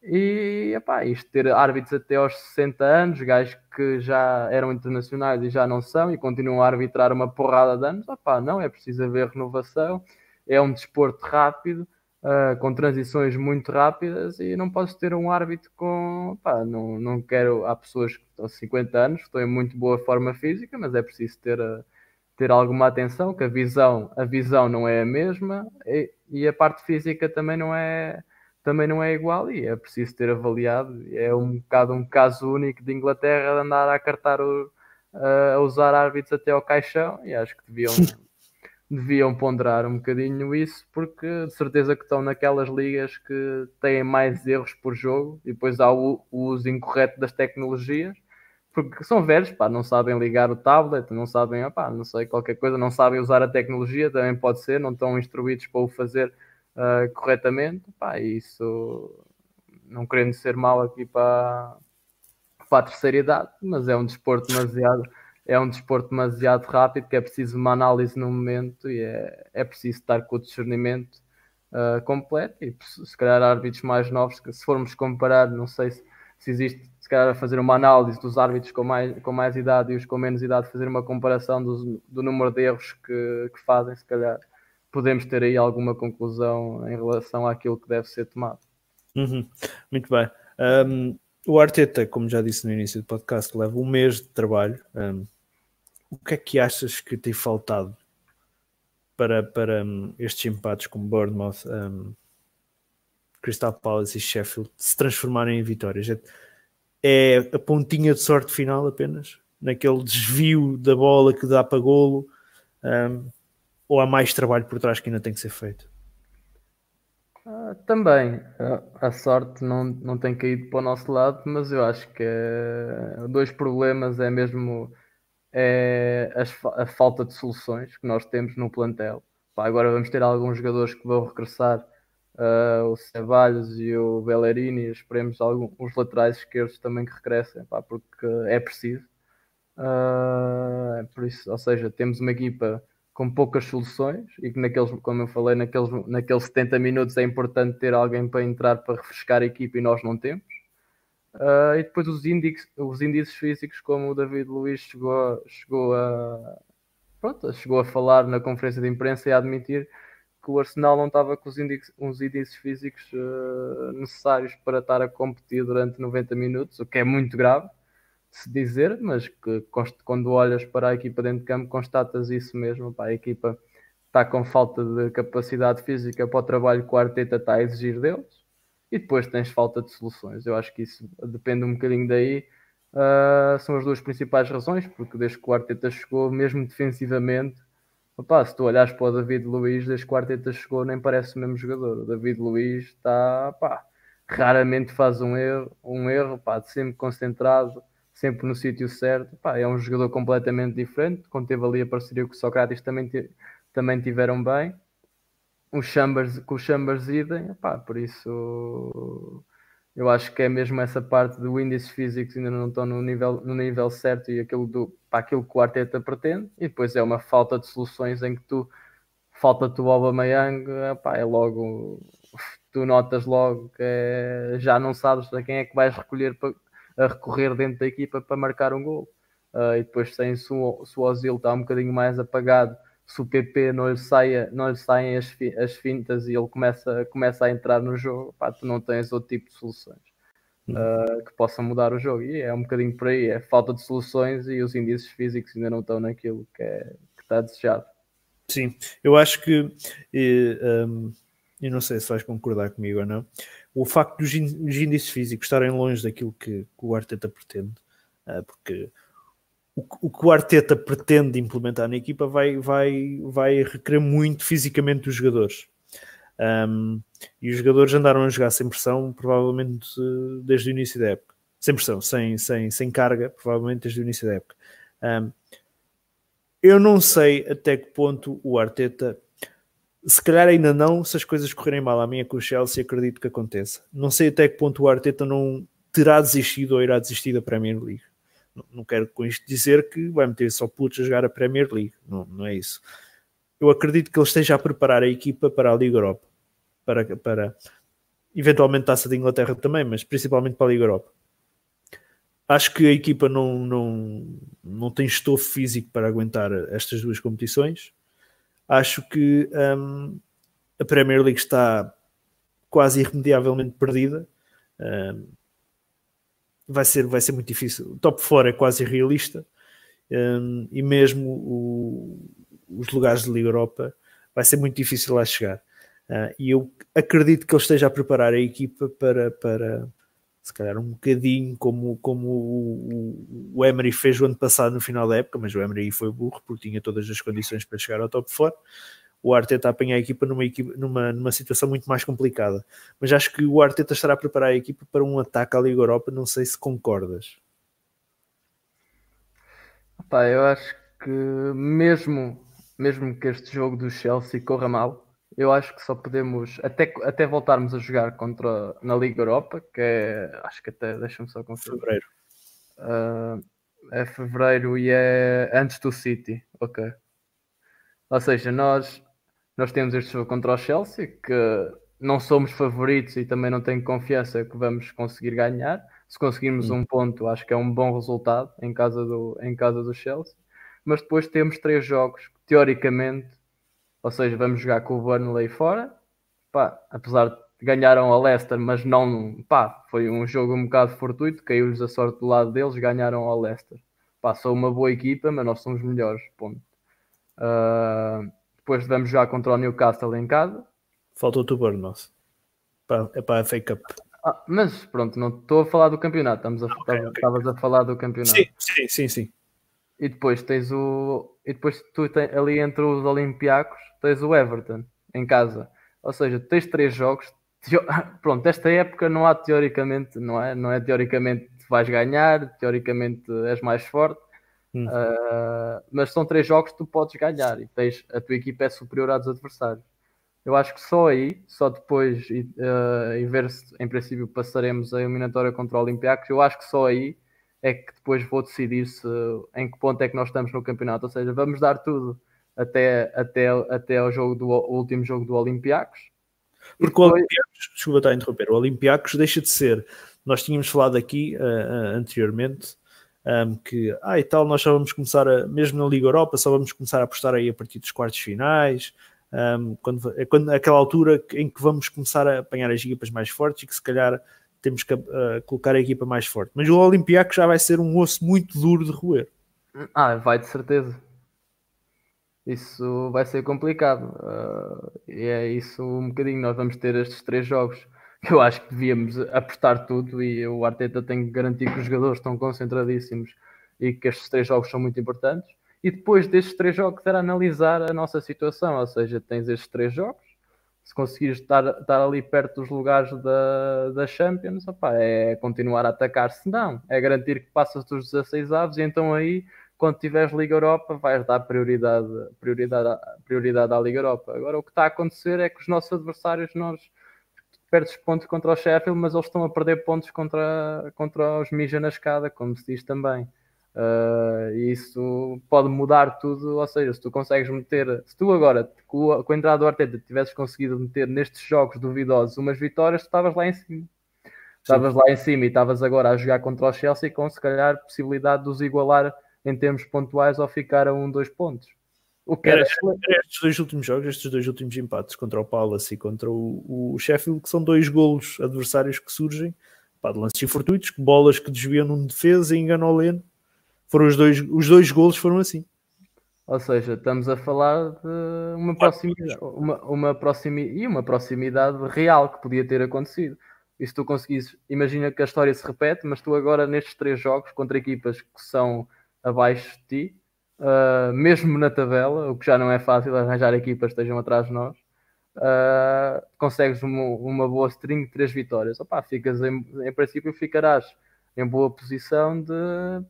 E epá, isto ter árbitros até aos 60 anos, gajos que já eram internacionais e já não são e continuam a arbitrar uma porrada de anos, epá, não, é preciso haver renovação, é um desporto rápido, uh, com transições muito rápidas e não posso ter um árbitro com. Pá, não, não quero. Há pessoas que estão 50 anos, estão em muito boa forma física, mas é preciso ter, uh, ter alguma atenção, que a visão, a visão não é a mesma e, e, a parte física também não é. Também não é igual e é preciso ter avaliado. É um bocado um caso único de Inglaterra de andar a cartar o, a usar árbitros até ao caixão e acho que deviam deviam ponderar um bocadinho isso, porque de certeza que estão naquelas ligas que têm mais erros por jogo e depois há o, o uso incorreto das tecnologias, porque são velhos, pá, não sabem ligar o tablet, não sabem, pá, não sei, qualquer coisa, não sabem usar a tecnologia, também pode ser, não estão instruídos para o fazer uh, corretamente, pá, isso não querendo ser mal aqui para, para a terceira idade, mas é um desporto demasiado é um desporto demasiado rápido que é preciso uma análise no momento e é, é preciso estar com o discernimento uh, completo e se calhar árbitros mais novos, que se formos comparar, não sei se, se existe, se calhar fazer uma análise dos árbitros com mais, com mais idade e os com menos idade, fazer uma comparação do, do número de erros que, que fazem, se calhar podemos ter aí alguma conclusão em relação àquilo que deve ser tomado. Uhum. Muito bem. Um, o Arteta, como já disse no início do podcast, leva um mês de trabalho. Um, o que é que achas que tem faltado para, para um, estes empates com Bournemouth, Crystal Palace e Sheffield se transformarem em vitórias? É, é a pontinha de sorte final apenas? Naquele desvio da bola que dá para golo? Um, ou há mais trabalho por trás que ainda tem que ser feito? Uh, também, a, sorte não, não tem caído para o nosso lado, mas eu acho que é, dois problemas é mesmo é a, a, falta de soluções que nós temos no plantel. Pá, agora vamos ter alguns jogadores que vão regressar, uh, o Ceballos e o Bellerini, esperemos alguns os laterais esquerdos também que regressem, pá, porque é preciso. Uh, por isso, ou seja, temos uma equipa com poucas soluções e que naqueles, como eu falei, naqueles, naqueles 70 minutos é importante ter alguém para entrar para refrescar a equipa e nós não temos. Uh, e depois os índices, os índices físicos, como o David Luiz chegou, chegou, a, pronto, chegou a falar na conferência de imprensa e a admitir que o Arsenal não estava com os índices, os índices físicos uh, necessários para estar a competir durante 90 minutos, o que é muito grave se dizer, mas que quando olhas para a equipa dentro de campo constatas isso mesmo, pá, a equipa está com falta de capacidade física para o trabalho que o Arteta está a exigir deles e depois tens falta de soluções. Eu acho que isso depende um bocadinho daí. Uh, são as duas principais razões, porque desde que o Arteta chegou, mesmo defensivamente, opa, se tu olhares para o David Luiz, desde que o Arteta chegou, nem parece o mesmo jogador. O David Luiz está, pá, raramente faz um erro, um erro, pá, sempre concentrado sempre no sítio certo. Pá, é um jogador completamente diferente. Quando teve ali a parceria com o Socrates, também, também tiveram bem. O Chambers, com o Chambers idem, pá, por isso eu acho que é mesmo essa parte do índice físicos ainda não estão no nível, no nível certo e aquilo, do, para aquilo que o Arteta pretende. E depois é uma falta de soluções em que tu falta-te o Aubameyang, pá, é logo tu notas logo que é, já não sabes a quem é que vais recolher para, a recorrer dentro da equipa para marcar um gol. Uh, e depois sem se o, Ozil está um bocadinho mais apagado, se o PP não lhe, saia, não lhe saem as, fi, as fintas e ele começa, começa a entrar no jogo, pá, tu não tens outro tipo de soluções uh, que possam mudar o jogo. E é um bocadinho por aí, é falta de soluções e os índices físicos ainda não estão naquilo que, é, que está desejado. Sim, eu acho que, e, um, eu não sei se vais concordar comigo ou não, o facto dos índices físicos estarem longe daquilo que, que o Arteta pretende, uh, porque o, o, que o Arteta pretende implementar na equipa vai, vai, vai requerer muito fisicamente dos jogadores. Um, e os jogadores andaram a jogar sem pressão, provavelmente desde o início da época. Sem pressão, sem, sem, sem carga, provavelmente desde o início da época. Um, eu não sei até que ponto o Arteta se calhar ainda não, se as coisas correrem mal à minha com o Chelsea, acredito que aconteça. Não sei até que ponto o Arteta não terá desistido ou irá desistir da Premier League. Não, não quero com isto dizer que vai meter só putos a jogar a Premier League, não, não é isso. Eu acredito que ele esteja a preparar a equipa para a Liga Europa, para, para eventualmente taça de Inglaterra também, mas principalmente para a Liga Europa. Acho que a equipa não, não, não tem estofo físico para aguentar estas duas competições acho que um, a Premier League está quase irremediavelmente perdida. Um, vai, ser, vai ser muito difícil. O top 4 é quase irrealista. Um, e mesmo o, os lugares de Liga Europa vai ser muito difícil lá chegar. Uh, e eu acredito que ele esteja a preparar a equipa para, para se calhar um bocadinho como, como o, Emery fez o ano passado no final da época, mas o Emery foi burro porque tinha todas as condições para chegar ao top 4. O Arteta apanha a equipa numa, equipa numa, numa situação muito mais complicada. Mas acho que o Arteta estará a preparar a equipa para um ataque à Liga Europa. Não sei se concordas. Eu acho que mesmo, mesmo que este jogo do Chelsea corra mal, eu acho que só podemos, até, até voltarmos a jogar contra na Liga Europa, que é, acho que até, deixa-me só conferir. Fevereiro. Uh, é fevereiro e é antes do City, ok. Ou seja, nós, nós temos este jogo contra o Chelsea, que não somos favoritos e também não tenho confiança que vamos conseguir ganhar. Se conseguirmos hum. um ponto, acho que é um bom resultado em casa do, em casa do Chelsea. Mas depois temos três jogos que, teoricamente, ou seja, vamos jogar com o Burnley fora. Pá, apesar de ganharam a Leicester, mas não, pá, foi um jogo um bocado fortuito, caiu-lhes a sorte do lado deles, ganharam ao Leicester. Pá, são uma boa equipa, mas nós somos melhores, ponto. Uh, depois vamos jogar contra o Newcastle em casa. Faltou-te o Bournemouth. É para a Fake Up. Ah, mas pronto, não estou a falar do campeonato, estamos a, okay, estavas okay. a falar do campeonato. Sim, sim, sim, sim. E depois tens o. E depois tu tens, ali entre os Olympiacos tens o Everton em casa. Ou seja, tens três jogos. Pronto, esta época não há teoricamente, não é? Não é teoricamente vais ganhar, teoricamente és mais forte, Hum. Uh, mas são três jogos que tu podes ganhar e tens, a tua equipa é superior aos adversários. Eu acho que só aí, só depois uh, e ver se em princípio passaremos a eliminatória contra o Olympiacos, eu acho que só aí é que depois vou decidir se, em que ponto é que nós estamos no campeonato. Ou seja, vamos dar tudo até, até, até ao jogo do o último jogo do Olympiacos. Porque depois... o Olympiacos, desculpa estar a interromper, o Olympiacos deixa de ser, nós tínhamos falado aqui uh, uh, anteriormente um, que ah, e tal, nós só vamos começar a, mesmo na Liga Europa, só vamos começar a apostar aí a partir dos quartos finais. Um, quando, é quando, aquela altura em que vamos começar a apanhar as equipas mais fortes e que se calhar temos que uh, colocar a equipa mais forte. Mas o Olympiacos já vai ser um osso muito duro de roer. Ah, vai de certeza. Isso vai ser complicado. Uh, e é isso um bocadinho. Nós vamos ter estes três jogos. Eu acho que devíamos apostar tudo e o Arteta tem que garantir que os jogadores estão concentradíssimos e que estes três jogos são muito importantes. E depois destes três jogos era analisar a nossa situação, ou seja, tens estes três jogos, se conseguires estar, estar ali perto dos lugares da, da Champions, opa, é continuar a atacar, se não, é garantir que passas dos 16 avos e então aí, quando tiveres Liga Europa, vais dar prioridade, prioridade, prioridade à Liga Europa. Agora, o que está a acontecer é que os nossos adversários, nós perdes pontos contra o Sheffield, mas eles estão a perder pontos contra, contra os Mija na escada, como se diz também. Uh, e isso pode mudar tudo, ou seja, se tu consegues meter, se tu agora com a, com a entrada do Arteta tivesses conseguido meter nestes jogos duvidosos umas vitórias, tu estavas lá em cima. Estavas lá em cima e estavas agora a jogar contra o Chelsea com se calhar possibilidade de os igualar em termos pontuais ou ficar a um, dois pontos. O que era, era estes dois últimos jogos, estes dois últimos empates contra o Palace e contra o, o Sheffield, que são dois golos adversários que surgem pá, de lances fortuitos, bolas que desviam num defesa e enganam o Leno foram os dois, os dois golos foram assim. Ou seja, estamos a falar de uma proximidade, uma, uma proximidade e uma proximidade real que podia ter acontecido. E se tu conseguisses, imagina que a história se repete, mas tu agora nestes três jogos contra equipas que são abaixo de ti, uh, mesmo na tabela, o que já não é fácil arranjar equipas que estejam atrás de nós, uh, consegues uma, uma boa string de três vitórias. Opa, ficas em, em princípio ficarás em boa posição de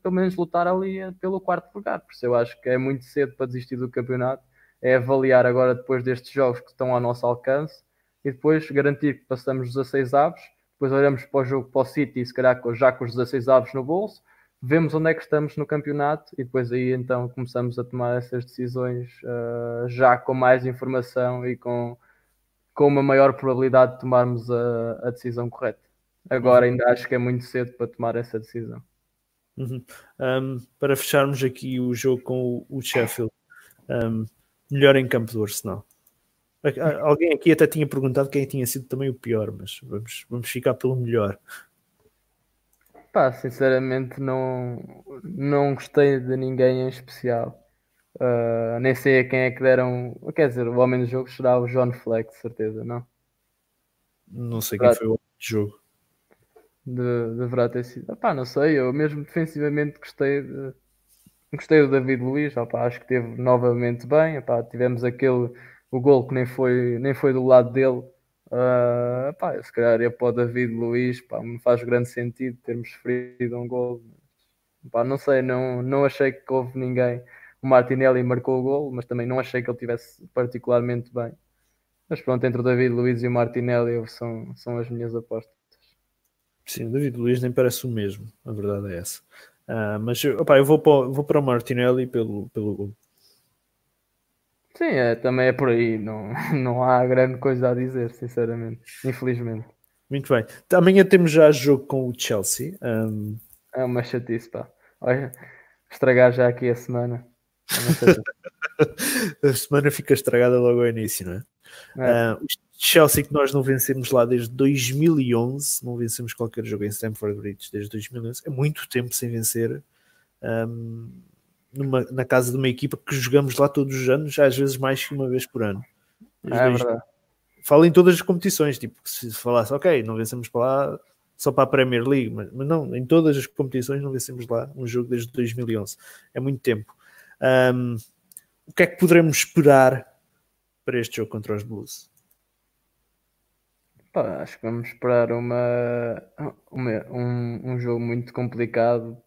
pelo menos lutar ali pelo quarto lugar. Por isso eu acho que é muito cedo para desistir do campeonato. É avaliar agora depois destes jogos que estão ao nosso alcance e depois garantir que passamos os 16 avos. Depois olhamos para o jogo para o City, se calhar já com os 16 avos no bolso, vemos onde é que estamos no campeonato e depois aí então começamos a tomar essas decisões uh, já com mais informação e com, com uma maior probabilidade de tomarmos a, a decisão correta. Agora ainda acho que é muito cedo para tomar essa decisão. Uhum. Um, para fecharmos aqui o jogo com o, Sheffield, um, melhor em campo do Arsenal. Alguém aqui até tinha perguntado quem tinha sido também o pior, mas vamos, vamos ficar pelo melhor. Pá, sinceramente não, não gostei de ninguém em especial. Uh, nem sei a quem é que deram. Quer dizer, o homem do jogo será o John Fleck, de certeza, não? Não sei quem foi o homem do jogo de, deverá ter sido. Opá, não sei, eu mesmo defensivamente gostei de, gostei do David Luiz, opá, acho que teve novamente bem, opá, tivemos aquele o gol que nem foi, nem foi do lado dele. Uh, opá, se calhar ia para o David Luiz, pá, me faz grande sentido termos sofrido um gol. Opá, não sei, não, não achei que houve ninguém. O Martinelli marcou o gol, mas também não achei que ele tivesse particularmente bem. Mas pronto, entre o David Luiz e o Martinelli são, são as minhas apostas. Sim, o David Luiz nem parece o mesmo, a verdade é essa. Uh, mas opa, eu vou para, vou para o Martinelli pelo, pelo Sim, é, também é por aí. Não, não há grande coisa a dizer, sinceramente. Infelizmente. Muito bem. Amanhã temos já jogo com o Chelsea. Um... É uma chatice, pá. Olha, estragar já aqui a semana. É a semana fica estragada logo ao início, não é? é. Uh, Chelsea que nós não vencemos lá desde 2011, não vencemos qualquer jogo em Stamford Bridge desde 2011, é muito tempo sem vencer um, numa, na casa de uma equipa que jogamos lá todos os anos, às vezes mais que uma vez por ano. É dois... verdade. Falo em todas as competições, tipo, se falasse, ok, não vencemos para lá só para a Premier League, mas, mas não, em todas as competições não vencemos lá um jogo desde 2011, é muito tempo. Um, o que é que poderemos esperar para este jogo contra os Blues? Pá, acho que vamos esperar uma, uma um, um jogo muito complicado.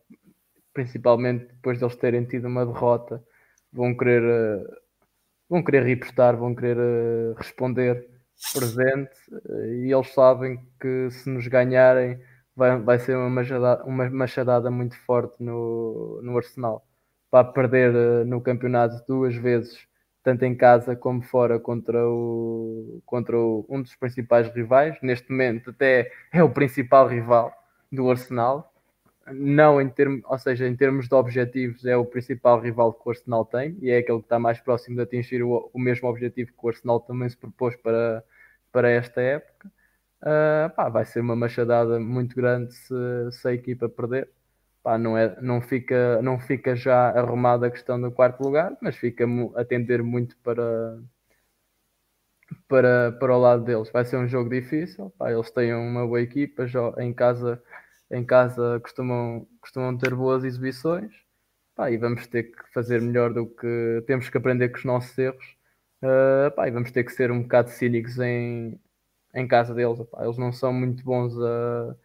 Principalmente depois de eles terem tido uma derrota, vão querer, uh, vão querer repostar, vão querer uh, responder presente e eles sabem que se nos ganharem vai, vai ser uma machadada, uma machadada muito forte no, no Arsenal. Para perder no campeonato duas vezes tanto em casa como fora contra, o, contra o, um dos principais rivais. Neste momento, até é o principal rival do Arsenal. Não em termos, ou seja, em termos de objetivos, é o principal rival que o Arsenal tem e é aquele que está mais próximo de atingir o, o mesmo objetivo que o Arsenal também se propôs para, para esta época. Uh, pá, vai ser uma machadada muito grande se, se a equipa perder pá, não, é, não, fica, não fica já arrumada a questão do quarto lugar, mas fica a muito para, para, para o lado deles. Vai ser um jogo difícil, pá, eles têm uma boa equipa, em casa, em casa costumam, costumam ter boas exibições. Pá, e vamos ter que fazer melhor do que temos que aprender com os nossos erros. Uh, pá, e vamos ter que ser um bocado cínicos em, em casa deles. Pá. Eles não são muito bons a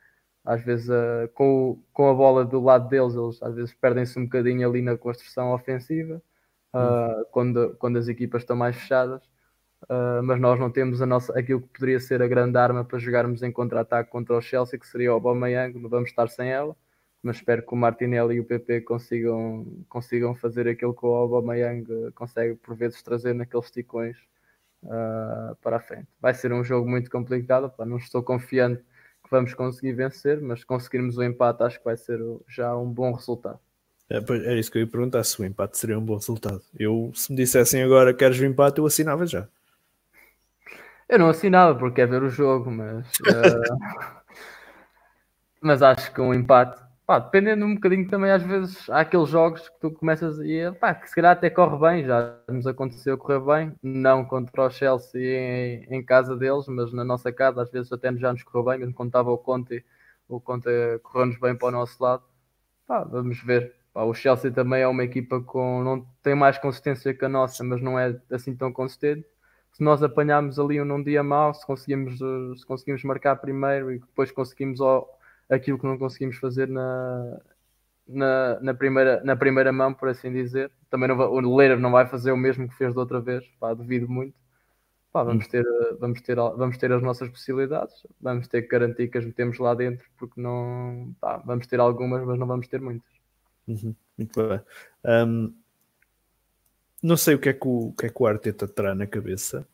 às vezes uh, com, com a bola do lado deles, eles às vezes perdem-se um bocadinho ali na construção ofensiva uh, quando, quando as equipas estão mais fechadas. Uh, mas nós não temos a nossa, aquilo que poderia ser a grande arma para jogarmos em contra-ataque contra o Chelsea, que seria o Aubameyang, vamos estar sem ela, mas espero que o Martinelli e o PP consigam, consigam fazer aquilo que o Aubameyang consegue por vezes trazer naqueles ticões uh, para a frente. Vai ser um jogo muito complicado, pá, não estou confiante vamos conseguir vencer, mas se conseguirmos o empate, acho que vai ser já um bom resultado. É, era isso que eu ia perguntar: se o empate seria um bom resultado. Eu, se me dissessem agora queres o empate, eu assinava já. Eu não assinava porque é ver o jogo, mas. Uh... mas acho que um empate pá, dependendo um bocadinho também, às vezes há aqueles jogos que tu começas e pá, que se calhar até corre bem, já nos aconteceu correr bem, não contra o Chelsea em, em casa deles, mas na nossa casa às vezes até já nos correu bem, mesmo quando estava o Conte, o Conte correu-nos bem para o nosso lado. Pá, vamos ver. Pá, o Chelsea também é uma equipa com não tem mais consistência que a nossa, mas não é assim tão consistente. Se nós apanharmos ali um num dia mau, se conseguimos, se conseguimos marcar primeiro e depois conseguimos aquilo que não conseguimos fazer na, na, na, primeira, na primeira mão, por assim dizer. Também não vai, o Leira não vai fazer o mesmo que fez da outra vez, pá, duvido muito. Pá, vamos, ter, vamos, ter, vamos ter as nossas possibilidades, vamos ter que garantir que as metemos lá dentro, porque não pá, vamos ter algumas, mas não vamos ter muitas. Uhum, muito bem. Um, não sei o que, é que o, o que é que o Arteta terá na cabeça.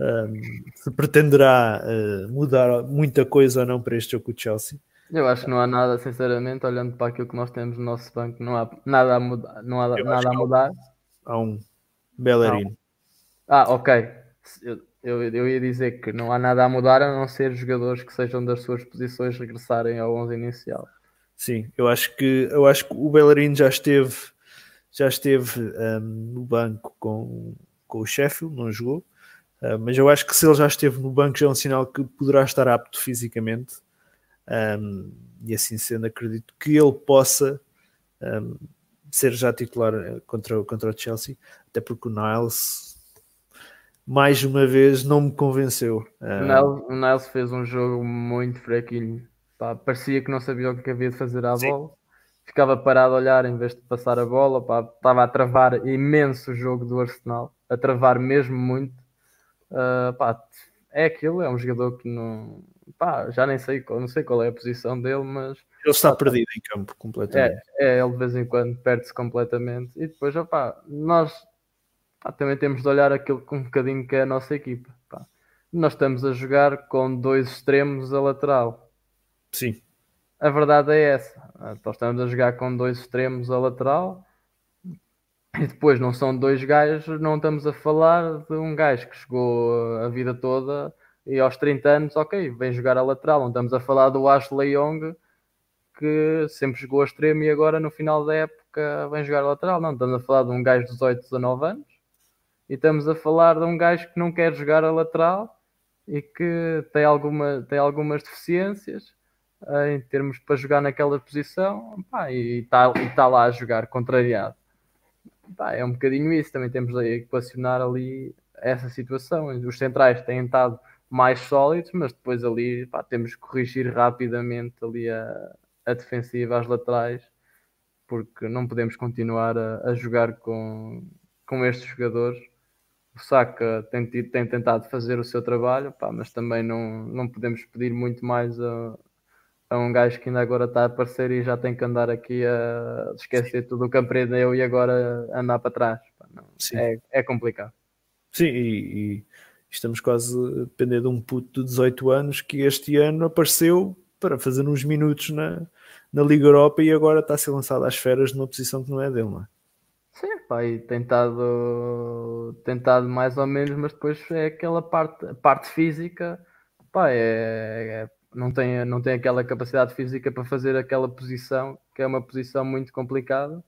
Um, se pretenderá uh, mudar muita coisa ou não para este jogo com o Chelsea. Eu acho que não há nada, sinceramente, olhando para aquilo que nós temos no nosso banco, não há nada a mudar. Não há nada a mudar. Há um Bellerin. Ah, ok. Eu, eu, eu, ia dizer que não há nada a mudar a não ser jogadores que sejam das suas posições regressarem ao 11 inicial. Sim, eu acho que eu acho que o Bellerin já esteve já esteve um, no banco com, com o Sheffield, não jogou, uh, mas eu acho que se ele já esteve no banco já é um sinal que poderá estar apto fisicamente um, e assim sendo, acredito que ele possa um, ser já titular eh, contra, contra o Chelsea, até porque o Niles mais uma vez não me convenceu. O Niles fez um jogo muito fraquinho, pá, parecia que não sabia o que havia de fazer à sim. bola. Ficava parado a olhar em vez de passar a bola, pá, estava a travar imenso o jogo do Arsenal, a travar mesmo muito. Uh, pá, é aquilo, é um jogador que não, pá, já nem sei, não sei qual é a posição dele, mas ele está perdido em campo completamente. É, é ele de vez em quando perde-se completamente e depois, opá, nós pá, também temos de olhar aquilo com um bocadinho que é a nossa equipa. Pá. Nós estamos a jogar com dois extremos a lateral. Sim. A verdade é essa. Nós estamos a jogar com dois extremos a lateral e depois não são dois gajos, não estamos a falar de um gajo que chegou a vida toda e aos 30 anos, ok, vem jogar a lateral. Não estamos a falar do Ashley Young, que sempre jogou a extremo e agora no final da época vem jogar a lateral. Não, estamos a falar de um gajo de 18, 19 anos e estamos a falar de um gajo que não quer jogar a lateral e que tem, alguma, tem algumas deficiências em termos para jogar naquela posição pá, e está tá lá a jogar contrariado. Pá, é um bocadinho isso, também temos a equacionar ali essa situação. Os centrais têm estado mais sólidos, mas depois ali pá, temos que corrigir rapidamente ali a, a defensiva, as laterais, porque não podemos continuar a, a jogar com, com estes jogadores. O Saka tem, tem tentado fazer o seu trabalho, pá, mas também não, não podemos pedir muito mais a, a um gajo que ainda agora está a aparecer e já tem que andar aqui a esquecer Sim. tudo o que aprendeu e agora andar para trás. É, é complicado. Sim, e, e, estamos quase a depender de um puto de 18 anos que este ano apareceu para fazer uns minutos na, na Liga Europa e agora está a ser lançado às feras numa posição que não é dele, não é? Sim, pá, e tentado, tentado mais ou menos, mas depois é aquela parte, parte física, pá, é, é, não, tem, não tem aquela capacidade física para fazer aquela posição, que é uma posição muito complicada,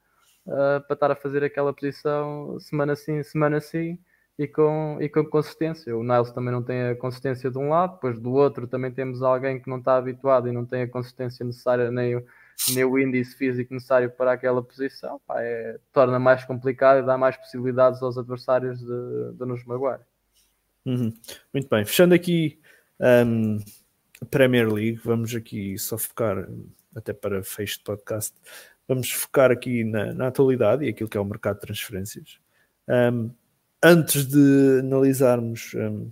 uh, para estar a fazer aquela posição semana sim, semana sim, e com, e com consistência. O Niles também não tem a consistência de um lado, depois do outro também temos alguém que não está habituado e não tem a consistência necessária nem o, nem o índice físico necessário para aquela posição. Pá, é, torna mais complicado e dá mais possibilidades aos adversários de, de nos magoar. Uhum. Muito bem, fechando aqui um, Premier League, vamos aqui só focar, até para fecho de podcast, vamos focar aqui na, na atualidade e aquilo que é o mercado de transferências. Um, antes de analisarmos um,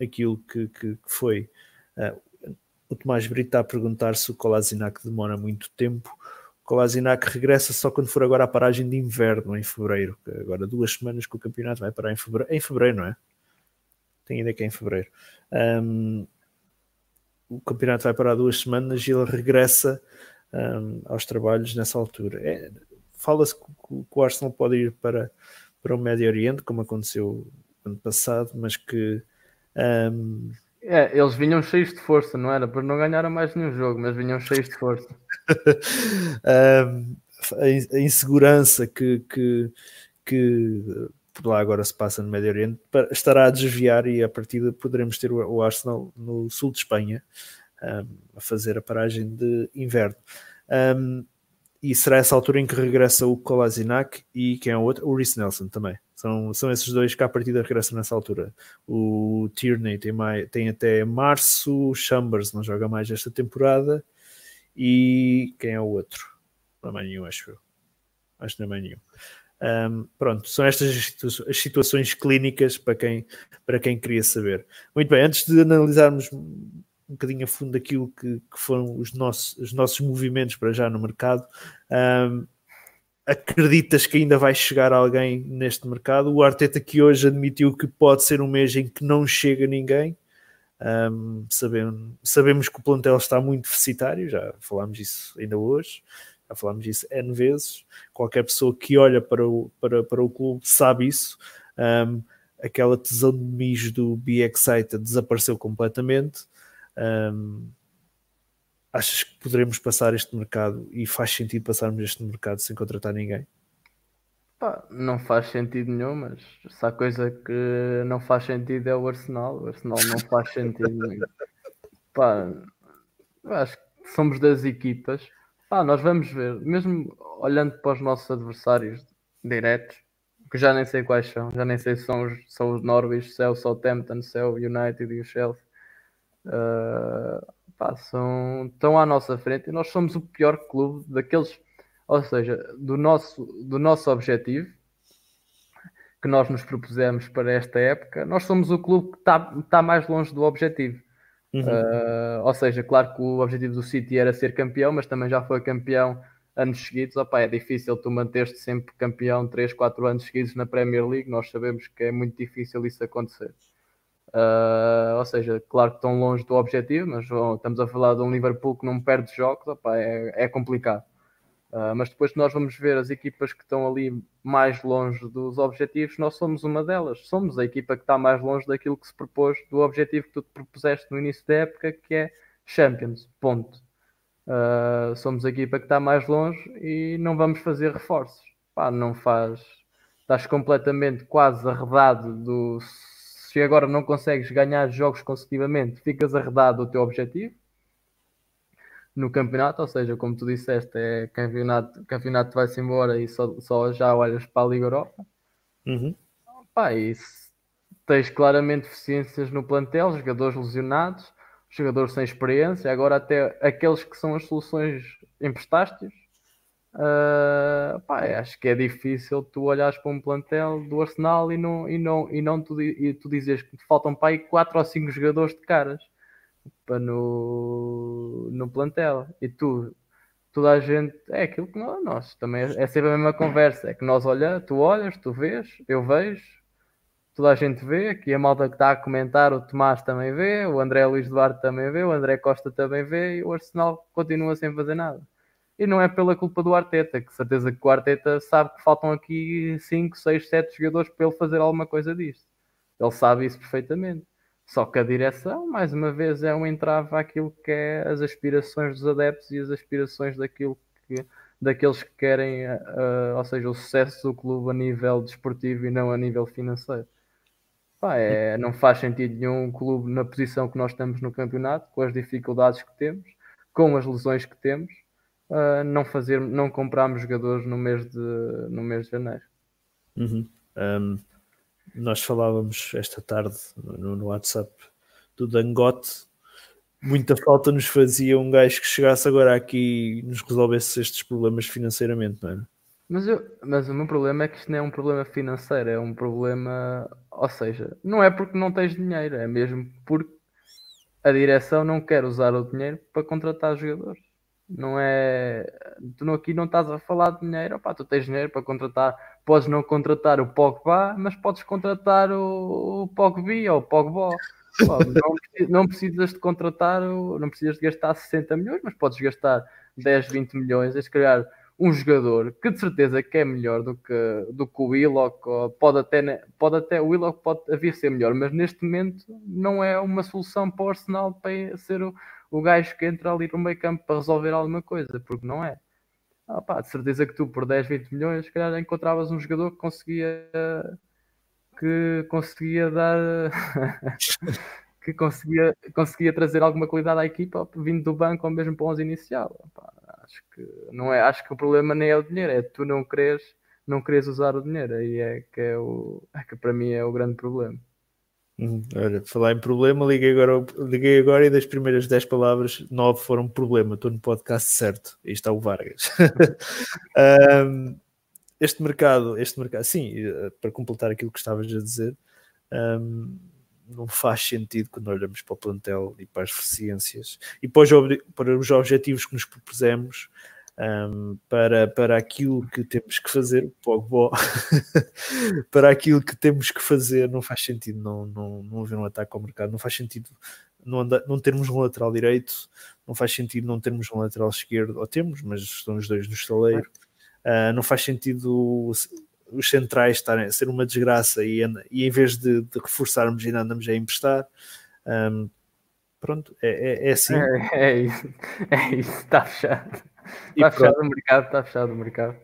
aquilo que, que, que foi, uh, o Tomás Brito está a perguntar se o Kolasinac demora muito tempo. O Kolasinac regressa só quando for agora a paragem de inverno, em fevereiro. Agora duas semanas que o campeonato vai parar em fevereiro. Em fevereiro, não é? Tenho ideia que é em fevereiro. Um, o campeonato vai parar duas semanas e ele regressa um, aos trabalhos nessa altura. É, Fala-se que, que o Arsenal pode ir para para o Médio Oriente, como aconteceu ano passado, mas que. Um... É, eles vinham cheios de força, não era? Por não ganharam mais nenhum jogo, mas vinham cheios de força. um, a insegurança que, que, que por lá agora se passa no Médio Oriente estará a desviar e a partir poderemos ter o Arsenal no sul de Espanha um, a fazer a paragem de inverno. Um, e será essa altura em que regressa o Kolasinac e quem é o outro? O Rhys Nelson também. São, são esses dois que à partida regressam nessa altura. O Tierney tem, mais, tem até março, Chambers não joga mais esta temporada e quem é o outro? Não é mais nenhum, acho eu. Acho que não é mais nenhum. Um, pronto, são estas as situações clínicas para quem, para quem queria saber. Muito bem, antes de analisarmos um bocadinho a fundo daquilo que, que foram os nossos, os nossos movimentos para já no mercado. Um, acreditas que ainda vai chegar alguém neste mercado? O Arteta que hoje admitiu que pode ser um mês em que não chega ninguém. Um, sabemos, sabemos que o plantel está muito deficitário, já falámos isso ainda hoje, já falámos isso N vezes. Qualquer pessoa que olha para o, para, para o clube sabe isso. Um, aquela tesão de mijo do Be Excited desapareceu completamente. Um, achas que poderemos passar este mercado e faz sentido passarmos este mercado sem contratar ninguém? Pá, não faz sentido nenhum, mas se há coisa que não faz sentido é o Arsenal. O Arsenal não faz sentido nenhum. Pá, acho que somos das equipas. Nós vamos ver, mesmo olhando para os nossos adversários diretos, que já nem sei quais são, já nem sei se são os, são os Norwich, se é o Southampton, se é o United e o Chelsea Uh, pá, são, estão à nossa frente e nós somos o pior clube daqueles, ou seja, do nosso, do nosso objetivo que nós nos propusemos para esta época, nós somos o clube que está, está mais longe do objetivo. Uhum. Uh, ou seja, claro que o objetivo do City era ser campeão, mas também já foi campeão anos seguidos. Opa, é difícil tu manter-te sempre campeão 3, 4 anos seguidos na Premier League. Nós sabemos que é muito difícil isso acontecer. Uh, ou seja, claro que estão longe do objetivo, mas estamos a falar de um Liverpool que não perde jogos, opa, é, é, complicado. Uh, mas depois nós vamos ver as equipas que estão ali mais longe dos objetivos, nós somos uma delas. Somos a equipa que está mais longe daquilo que se propôs, do objetivo que tu te propuseste no início da época, que é Champions. Ponto. Uh, somos a equipa que está mais longe e não vamos fazer reforços. Pá, não faz. Estás completamente quase arredado do se agora não consegues ganhar jogos consecutivamente, ficas arredado do teu objetivo no campeonato, ou seja, como tu disseste, é campeonato, campeonato vai-se embora e só, só já olhas para a Liga Europa. Uhum. Pá, e tens claramente deficiências no plantel, jogadores lesionados, jogadores sem experiência, agora até aqueles que são as soluções emprestaste Uh, pá, acho que é difícil tu olhares para um plantel do Arsenal e não, e não, e não tu, e tu dizes que te faltam para aí 4 ou 5 jogadores de caras no, no plantel e tu toda a gente é aquilo que nós, nós também é, é sempre a mesma conversa, é que nós olhamos, tu olhas, tu vês, eu vejo, toda a gente vê, aqui a malta que está a comentar, o Tomás também vê, o André Luís Duarte também vê, o André Costa também vê e o Arsenal continua sem fazer nada. E não é pela culpa do Arteta, que certeza que o Arteta sabe que faltam aqui 5, 6, 7 jogadores para ele fazer alguma coisa disto. Ele sabe isso perfeitamente. Só que a direção, mais uma vez, é um entrave àquilo que é as aspirações dos adeptos e as aspirações daquilo que, daqueles que querem, uh, ou seja, o sucesso do clube a nível desportivo e não a nível financeiro. Pá, é, não faz sentido nenhum um clube na posição que nós estamos no campeonato, com as dificuldades que temos, com as lesões que temos, uh, não fazer, não comprarmos jogadores no mês de, no mês de janeiro. Uhum. Um, nós falávamos esta tarde no, no WhatsApp do Dangote. Muita falta nos fazia um gajo que chegasse agora aqui e nos resolvesse estes problemas financeiramente, não é? Mas, eu, mas o meu problema é que isto não é um problema financeiro, é um problema. Ou seja, não é porque não tens dinheiro, é mesmo porque a direção não quer usar o dinheiro para contratar jogadores. Não é. Tu aqui não estás a falar de dinheiro, opá, tu tens dinheiro para contratar. Podes não contratar o Pogba, mas podes contratar o, o Pogba ou o Pogba. não, não precisas de contratar, não precisas de gastar 60 milhões, mas podes gastar 10, 20 milhões. E se calhar um jogador que de certeza que é melhor do que, do que o Willock, pode até, pode até o Willock pode vir ser melhor, mas neste momento não é uma solução para o Arsenal para ser o, o gajo que entra ali no meio campo para resolver alguma coisa, porque não é. Ah, pá, de certeza que tu por 10, 20 milhões, se calhar encontravas um jogador que conseguia que conseguia dar que conseguia, conseguia trazer alguma qualidade à equipa vindo do banco ou mesmo para o 11 inicial. Pá, acho que não é, acho que o problema nem é o dinheiro, é tu não queres, não queres usar o dinheiro, aí é que é o é que para mim é o grande problema. Hum, olha, falar em problema, liguei agora, liguei agora e das primeiras 10 palavras, 9 foram problema. Estou no podcast certo. Aí está o Vargas. um, este mercado, este mercado, sim, eh, para completar aquilo que estavas a dizer, um, não faz sentido quando olhamos para o plantel e para as deficiências e para os, para os objetivos que nos propusemos um, para, para aquilo que temos que fazer, Pogba, para aquilo que temos que fazer, não faz sentido não, não, não haver um ataque ao mercado, não faz sentido não, anda, não termos um lateral direito, não faz sentido não termos um lateral esquerdo, ou temos, mas estão os dois no estaleiro, uh, não faz sentido os centrais estarem a ser uma desgraça e, e em vez de, de reforçarmos ainda andamos a emprestar. Um, pronto, é, é, é assim. É, é, isso, é isso, está fechado. Está fechado o mercado, está fechado o mercado.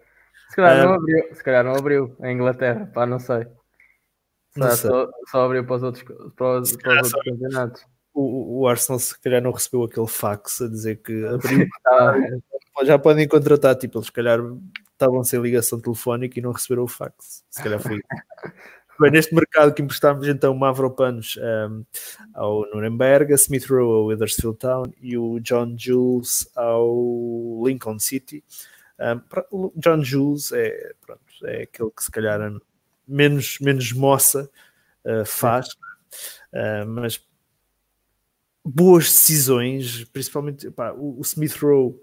Se calhar, não abriu, se calhar não abriu a Inglaterra, pá, não sei. Não sei. Só, só, abriu para os outros, para os, para os outros campeonatos. O, o, Arsenal se calhar não recebeu aquele fax a dizer que abriu. ah, já podem contratar, tipo, eles se calhar estavam sem ligação telefónica e não receberam o fax. Se calhar foi. Bem, neste mercado que emprestámos então Mavropanos um, ao Nuremberg, a Smith Rowe ao Wethersfield Town e o John Jules ao Lincoln City. Um, o John Jules é, pronto, é aquele que se calhar menos, menos moça uh, faz, uh, mas boas decisões, principalmente pá, o, o Smith Rowe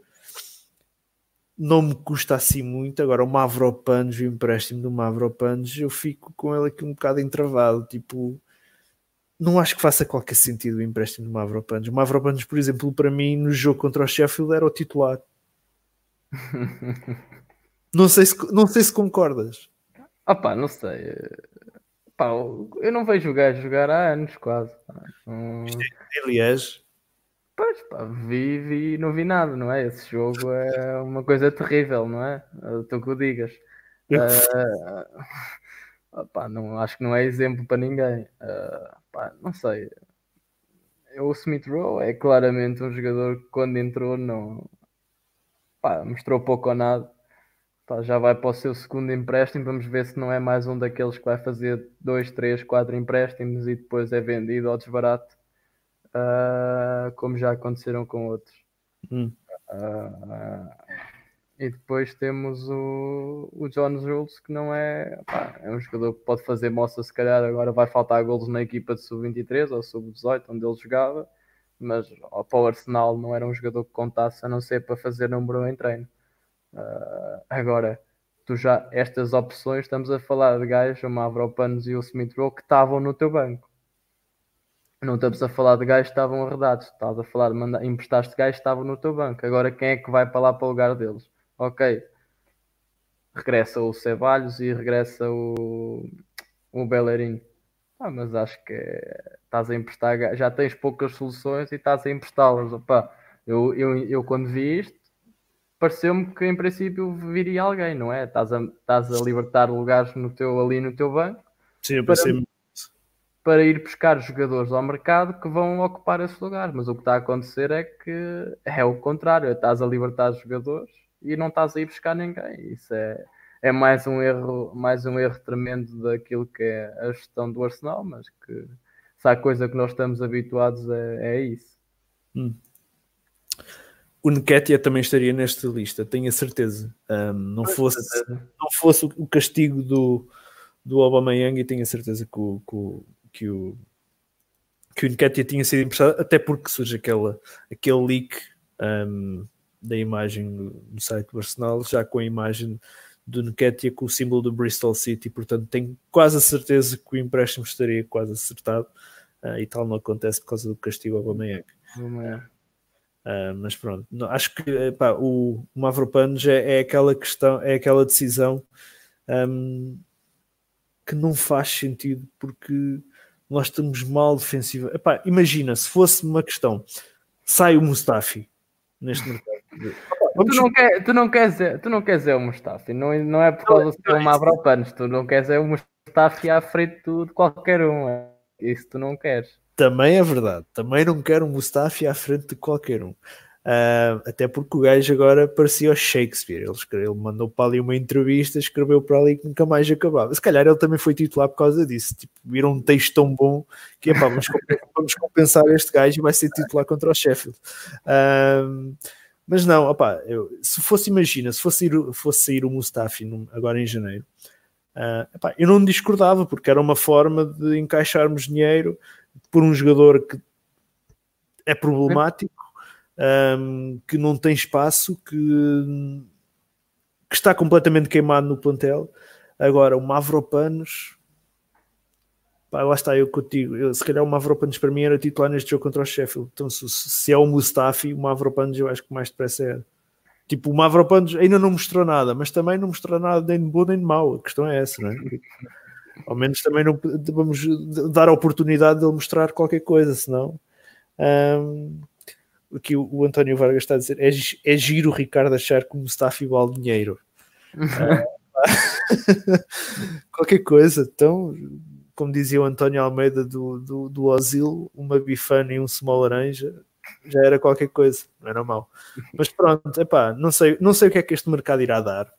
não me custa assim muito. Agora, o Mavropanos, o empréstimo do Mavropanos, eu fico com ele aqui um bocado entravado. Tipo, não acho que faça qualquer sentido o empréstimo do Mavropanos. O Mavropanos, por exemplo, para mim, no jogo contra o Sheffield, era o titular. não, sei se, não sei se concordas. Opa, não sei. Pá, eu não vejo o gajo jogar há anos quase. Hum... Aliás, Pois, pá, vi, vi não vi nada, não é? Esse jogo é uma coisa terrível, não é? Tu que o digas. Uh, pá, não, acho que não é exemplo para ninguém. Uh, pá, não sei. O Smith Rowe é claramente um jogador que quando entrou não pá, mostrou pouco ou nada. Pá, já vai para o seu segundo empréstimo. Vamos ver se não é mais um daqueles que vai fazer dois, três, quatro empréstimos e depois é vendido ao desbarato uh, como já aconteceram com outros. Hum. Uh, E depois temos o, o John Jules, que não é. Pá, é um jogador que pode fazer moça, se calhar agora vai faltar golos na equipa de sub-23 ou sub-18, onde ele jogava, mas para o Arsenal não era um jogador que contasse, a não ser para fazer número em treino. Uh, agora, tu já, estas opções, estamos a falar de gajos, o Mavropanos e o Smith Rowe, que estavam no teu banco. Não estamos a falar de gajos que estavam arredados, estás a falar de mandar, emprestaste gajos que estavam no teu banco. Agora, quem é que vai para lá para o lugar deles? ok, regressa o Ceballos e regressa o, o Bellerin. Ah, mas acho que estás a emprestar, já tens poucas soluções e estás a emprestá-las. Eu, eu, eu quando vi isto, pareceu-me que em princípio viria alguém, não é? Estás a, estás a libertar lugares no teu, ali no teu banco Sim, para, para ir buscar jogadores ao mercado que vão ocupar esse lugar. Mas o que está a acontecer é que é o contrário, estás a libertar jogadores e não estás a ir buscar ninguém. Isso é, é mais um erro, mais um erro tremendo daquilo que é a gestão do Arsenal, mas que se há coisa que nós estamos habituados é, é isso. Hum. O Nketiah também estaria nesta lista, tenho a certeza. Um, não, fosse, não fosse o castigo do, do Aubameyang e tenho a certeza que o, que o, que o, que o Nketiah tinha sido emprestado, até porque surge aquela, aquele leak um, da imagem no site do Arsenal, já com a imagem do Nketiah com o símbolo do Bristol City, portanto tenho quase a certeza que o empréstimo estaria quase acertado uh, e tal não acontece por causa do castigo ao Aubameyang. Uh, mas pronto, não, acho que epá, o, o Mavropanos é, é, aquela questão, é aquela decisão um, que não faz sentido porque nós estamos mal defensiva. Epá, imagina se fosse uma questão, sai o Mustafi neste mercado Tu não, quer, tu, não queres, tu não queres é o Mustafi, não, não é por causa do seu Mavropanos, tu não queres é o Mustafi à frente de qualquer um. É isso tu não queres. Também é verdade, também não quero um Mustafi à frente de qualquer um. Uh, até porque o gajo agora parecia o Shakespeare. Ele, escreveu, ele mandou para ali uma entrevista, escreveu para ali que nunca mais acabava. Se calhar ele também foi titular por causa disso. Tipo, viram um texto tão bom que epá, vamos, vamos compensar este gajo e vai ser titular contra o Sheffield. Uh, mas não, opá, eu, se fosse, imagina, se fosse, ir, fosse sair o Mustafi num, agora em janeiro, uh, epá, eu não discordava, porque era uma forma de encaixarmos dinheiro por um jogador que é problemático, um, que não tem espaço, que, que está completamente queimado no plantel. Agora, o Mavropanos, Pá, lá está eu contigo. Eu, se calhar o Mavropanos para mim era titular neste jogo contra o Sheffield. Então, se, se é o Mustafi, o Mavropanos eu acho que mais depressa era. Tipo, o Mavropanos ainda não mostrou nada, mas também não mostrou nada nem de bom nem de mau. A questão é essa, não é? Ao menos também não vamos dar a oportunidade de ele mostrar qualquer coisa, senão. Um, o que o, António Vargas está a dizer é, é giro o Ricardo achar que o Mustafi igual dinheiro. qualquer coisa, então como dizia o António Almeida do, do, do Osil, uma bifana e um small laranja já era qualquer coisa, não era mal. Mas pronto, epá, não sei, não sei o que é que este mercado irá dar.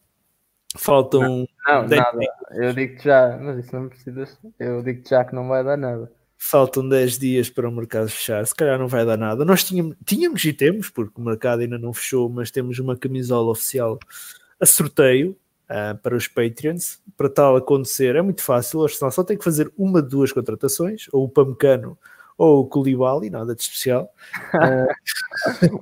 Faltam. Não, não nada. Eu digo-te já, mas isso não precisas. Eu digo-te já que não vai dar nada. Faltam 10 dias para o mercado fechar, se calhar não vai dar nada. Nós tínhamos, tínhamos e temos, porque o mercado ainda não fechou, mas temos uma camisola oficial a sorteio uh, para os Patreons. Para tal acontecer, é muito fácil. O Arsenal só tem que fazer uma de duas contratações, ou o Pamecano ou o Koulibaly, nada de especial. Uh,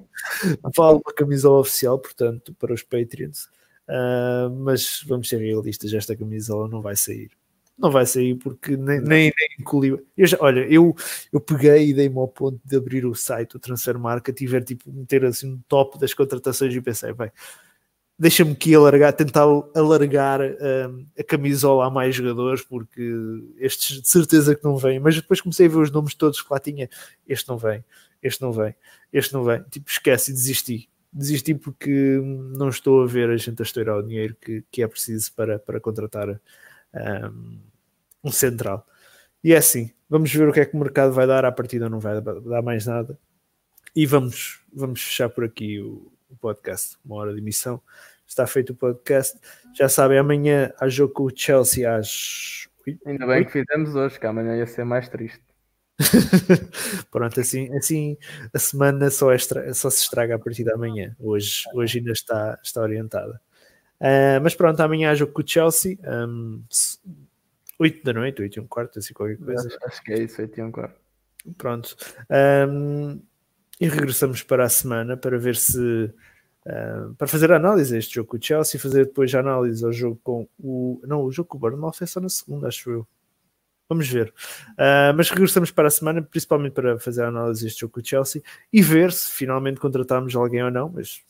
vale uma camisola oficial, portanto, para os Patreons. Uh, mas vamos ser realistas, esta camisola não vai sair. Não vai sair porque nem, nem, nem. Eu já, olha, eu, eu peguei e dei-me ao ponto de abrir o site, o Transfer Market, e ver tipo, meter assim um top das contratações e pensei, bem, deixa-me aqui alargar, tentar alargar um, a camisola a mais jogadores, porque estes de certeza que não vêm, mas depois comecei a ver os nomes todos que lá tinha, este não vem, este não vem, este não vem, tipo esquece e desisti, desisti porque não estou a ver a gente a estourar o dinheiro que, que é preciso para, para contratar um, um central. E é assim, vamos ver o que é que o mercado vai dar, à partida não vai dar mais nada, e vamos, vamos fechar por aqui o, o podcast, uma hora de emissão está feito o podcast. Já sabem, amanhã há jogo com o Chelsea às. Ainda bem que fizemos hoje, que amanhã ia ser mais triste. Pronto, assim, assim a semana só, é só se estraga a partir da manhã. Hoje, hoje ainda está, está orientada. Uh, mas pronto, amanhã há jogo com o Chelsea. Um, 8 da noite, 8 e um quarto, assim qualquer coisa. Acho, que é isso, 8 e um quarto. Pronto. Um, e regressamos para a semana para ver se. Uh, para fazer a análise a este jogo com o Chelsea, fazer depois a análise ao jogo com o. Não, o jogo com o Bournemouth é só na segunda, acho eu. Vamos ver. Uh, mas regressamos para a semana, principalmente para fazer a análise deste jogo com o Chelsea e ver se finalmente contratamos alguém ou não. Mas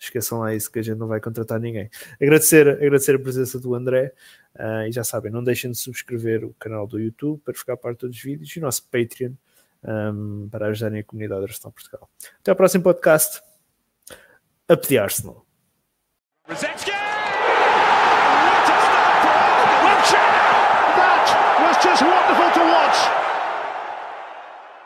esqueçam lá isso que a gente não vai contratar ninguém. Agradecer, agradecer a presença do André uh, e já sabem, não deixem de subscrever o canal do YouTube para ficar a par de todos os vídeos e o nosso Patreon um, para ajudarem a comunidade Arsenal Portugal. Até ao próximo podcast. A pedir Arsenal.